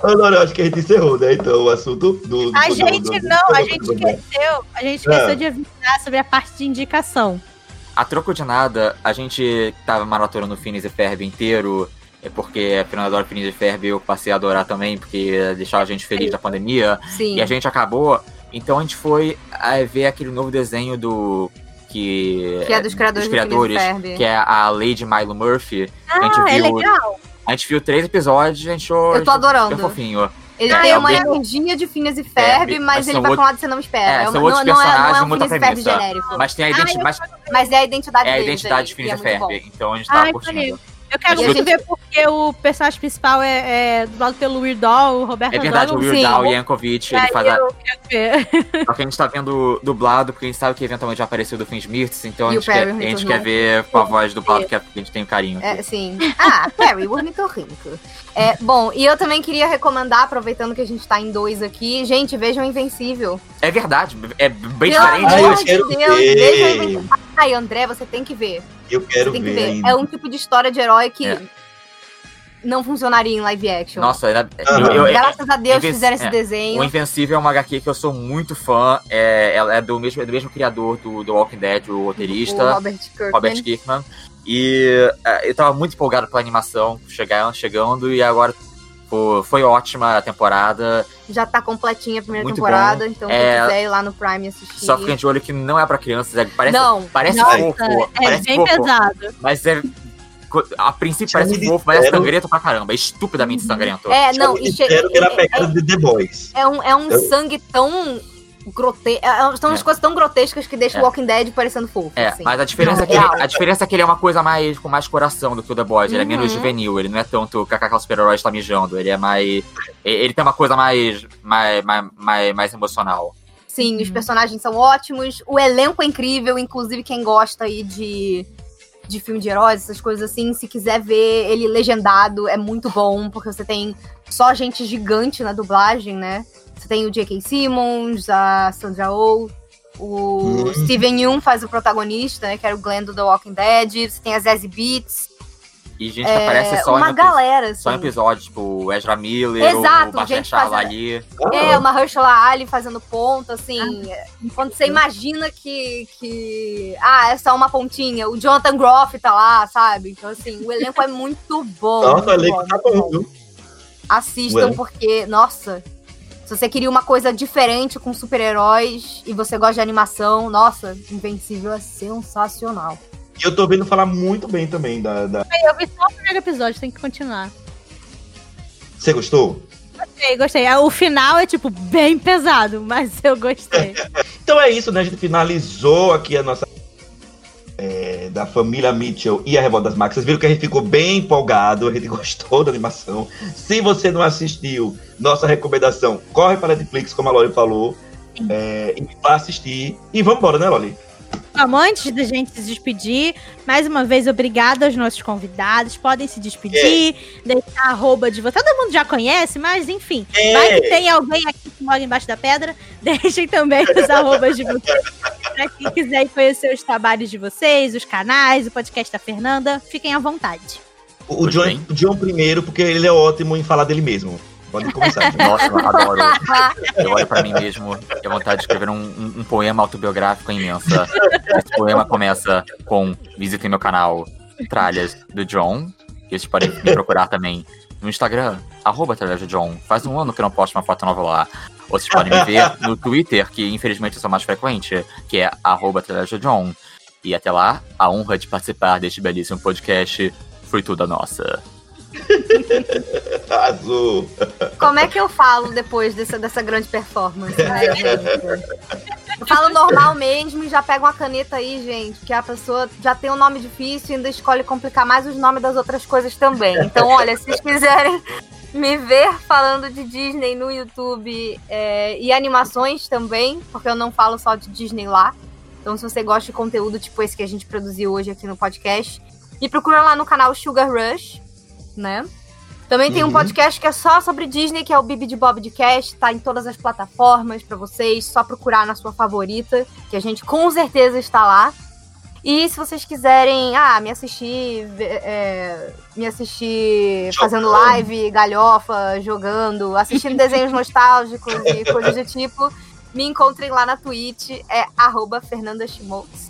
Eu acho que a gente encerrou, né? Então, o assunto do. do A do- gente do- não, a gente esqueceu. A gente Ah. esqueceu de avisar sobre a parte de indicação. A troco de nada, a gente tava maratonando o Phineas e Ferb inteiro, é porque a Fernanda adora Phineas e Ferb eu passei a adorar também, porque deixava a gente feliz da pandemia. Sim. E a gente acabou, então a gente foi ah, ver aquele novo desenho do. Que, Que é dos criadores do criadores, Phineas e Ferb. que é a Lady Milo Murphy. a gente Ah, é viu. legal. A gente viu três episódios, a gente achou. Eu tô adorando. super fofinho. Ele Ah, tem uma energia de Phineas e Ferb, É, mas ele vai outro- pra um lado que você não espera. É, uma- são outros não, não é, não é personagens, um muita Phineas e Ferb genérico. Mas tem a Ah, identidade. eu- mas Mas é a identidade é a identidade de e Phineas é e. Ferb. Então a gente tava Ai, curtindo. Eu quero muito gente- ver porque o personagem principal é, é dublado pelo Weird Al, o Roberto É verdade, o Donovan. Weird sim. Yankovic, E ele faz a. eu quero ver. Só que a gente tá vendo dublado, porque a gente sabe que eventualmente vai aparecer o do Fins Mirtz, então a E o gente, quer, a gente quer ver com a voz dublado, que a gente tem um carinho. É, sim. Ah, Perry, o ornitorrinco. É, bom, e eu também queria recomendar, aproveitando que a gente tá em dois aqui, gente, vejam Invencível. É verdade, é bem Pelo diferente. Eu amor de quero Deus, vejam Invencível. Ai, André, você tem que ver. Eu quero ver. ver. ainda. É um tipo de história de herói que É. não funcionaria em live action. Nossa, era- Aham. eu- eu- Graças a Deus Inven- fizeram esse é. desenho. o Invencível é uma HQ que eu sou muito fã. É, ela é do mesmo, é do mesmo criador do, do Walking Dead, o roteirista. O Robert Kirkman. Robert Kirkman. E é, eu tava muito empolgado pela animação chegar, chegando e agora pô, foi ótima a temporada. Já tá completinha a primeira Muito temporada, então É, quem quiser ir lá no Prime assistir. Só fiquem de olho que não é pra crianças. é- parece Não, parece Nossa, fofo. É parece bem fofo, pesado. Mas é. A princípio parece fofo, mas é sangrento pra caramba. É estupidamente sangrento. É, não, e disseram que era a é- pegada de The Boys. É um, é um Eu- sangue tão grotesco. São umas É. coisas tão grotescas que deixam É. o Walking Dead parecendo fofo. É, assim. mas a diferença, é que ele, a diferença é que ele é uma coisa mais com mais coração do que o The Boys. Ele é menos Uhum. juvenil, ele não é tanto kkk o super-herói está mijando. Ele é mais. e- Ele tem uma coisa mais. mais, mais, mais, mais emocional. Sim, Uhum. os personagens são ótimos, o elenco é incrível, inclusive quem gosta aí de, de filme de heróis, essas coisas assim, se quiser ver ele legendado, é muito bom, porque você tem só gente gigante na dublagem, né? Você tem o J.K. Simmons, a Sandra Oh, O Hum. Steven Yeun faz o protagonista, né? Que era o Glenn do The Walking Dead. Você tem a Zazie Beats. E gente que aparece É, só uma em, galera, assim. só em episódio, tipo o Ezra Miller, Exato, o gente fazendo- ali. É, uma Herschela Ali fazendo ponta, assim. Ah, quando você imagina que, que. Ah, é só uma pontinha. O Jonathan Groff tá lá, sabe? Então, assim, o elenco é muito bom. Nossa, muito o elenco bom, tá muito bom, viu? Assistam, Ué. porque, nossa, se você queria uma coisa diferente com super-heróis e você gosta de animação, nossa, Invencível é sensacional. E eu tô vendo falar muito bem também da. da- Eu vi só o primeiro episódio, tem que continuar. Você gostou? Gostei, gostei. Ah, O final é, tipo, bem pesado, mas eu gostei. Então é isso, né? A gente finalizou aqui a nossa. É, da família Mitchell e a Revolta das Máquinas. Vocês viram que a gente ficou bem empolgado, a gente gostou da animação. Se você não assistiu, nossa recomendação, corre para a Netflix, como a Loli falou, é, e vá assistir. E vamos embora, né, Loli? Vamos, antes da gente se despedir, mais uma vez, obrigada aos nossos convidados. Podem se despedir, deixar a arroba de vocês. Todo mundo já conhece, mas enfim. É. Vai que tem alguém aqui que mora embaixo da pedra. Deixem também os arrobas de vocês. Pra quem quiser conhecer os trabalhos de vocês, os canais, o podcast da Fernanda, fiquem à vontade. O, John, o John primeiro, porque ele é ótimo em falar dele mesmo. Pode começar. Nossa, eu adoro. Eu olho pra mim mesmo, tenho vontade de escrever um, um- um poema autobiográfico imensa. Esse poema começa com Visitem meu canal Tralhas do John. E vocês podem me procurar também no Instagram, arroba Tralhas do John. Faz um ano que eu não posto uma foto nova lá. Ou vocês podem me ver no Twitter, que infelizmente eu sou mais frequente, que é arroba Tralhas do John. E até lá, a honra de participar deste belíssimo podcast foi toda nossa. Azul. Como é que eu falo depois dessa, dessa grande performance, né? Eu falo normal mesmo e já pego uma caneta aí, gente, que a pessoa já tem um nome difícil e ainda escolhe complicar mais os nomes das outras coisas também. Então, olha, se vocês quiserem me ver falando de Disney no YouTube é, e animações também, porque eu não falo só de Disney lá. Então, se você gosta de conteúdo tipo esse que a gente produziu hoje aqui no podcast, me procura lá no canal Sugar Rush, né? Também tem um Uhum. podcast que é só sobre Disney, que é o Bibi de Bob de Cast, tá em todas as plataformas pra vocês, só procurar na sua favorita, que a gente com certeza está lá. E se vocês quiserem, ah, me assistir, é, me assistir fazendo live, galhofa, jogando, assistindo desenhos nostálgicos e coisas do tipo, me encontrem lá na Twitch, é arroba Fernanda Schmoltz.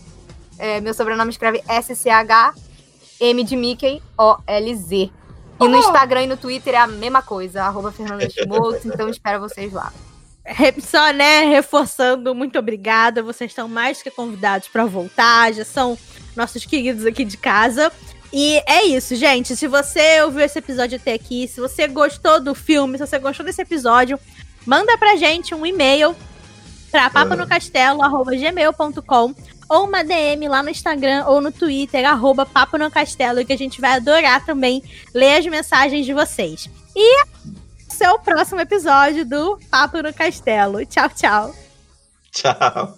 É, meu sobrenome escreve S-C-H-M de Mickey, O-L-Z. E no Instagram e no Twitter é a mesma coisa, arroba Fernanda Schmoltz, então espero vocês lá. Só, né, reforçando, muito obrigada. Vocês estão mais que convidados para voltar, já são nossos queridos aqui de casa. E é isso, gente. Se você ouviu esse episódio até aqui, se você gostou do filme, se você gostou desse episódio, manda pra gente um e-mail pra papanocastelo.gmail.com ou uma DM lá no Instagram ou no Twitter, arroba Papo no Castelo, que a gente vai adorar também ler as mensagens de vocês. E esse é próximo episódio do Papo no Castelo. Tchau, tchau. Tchau.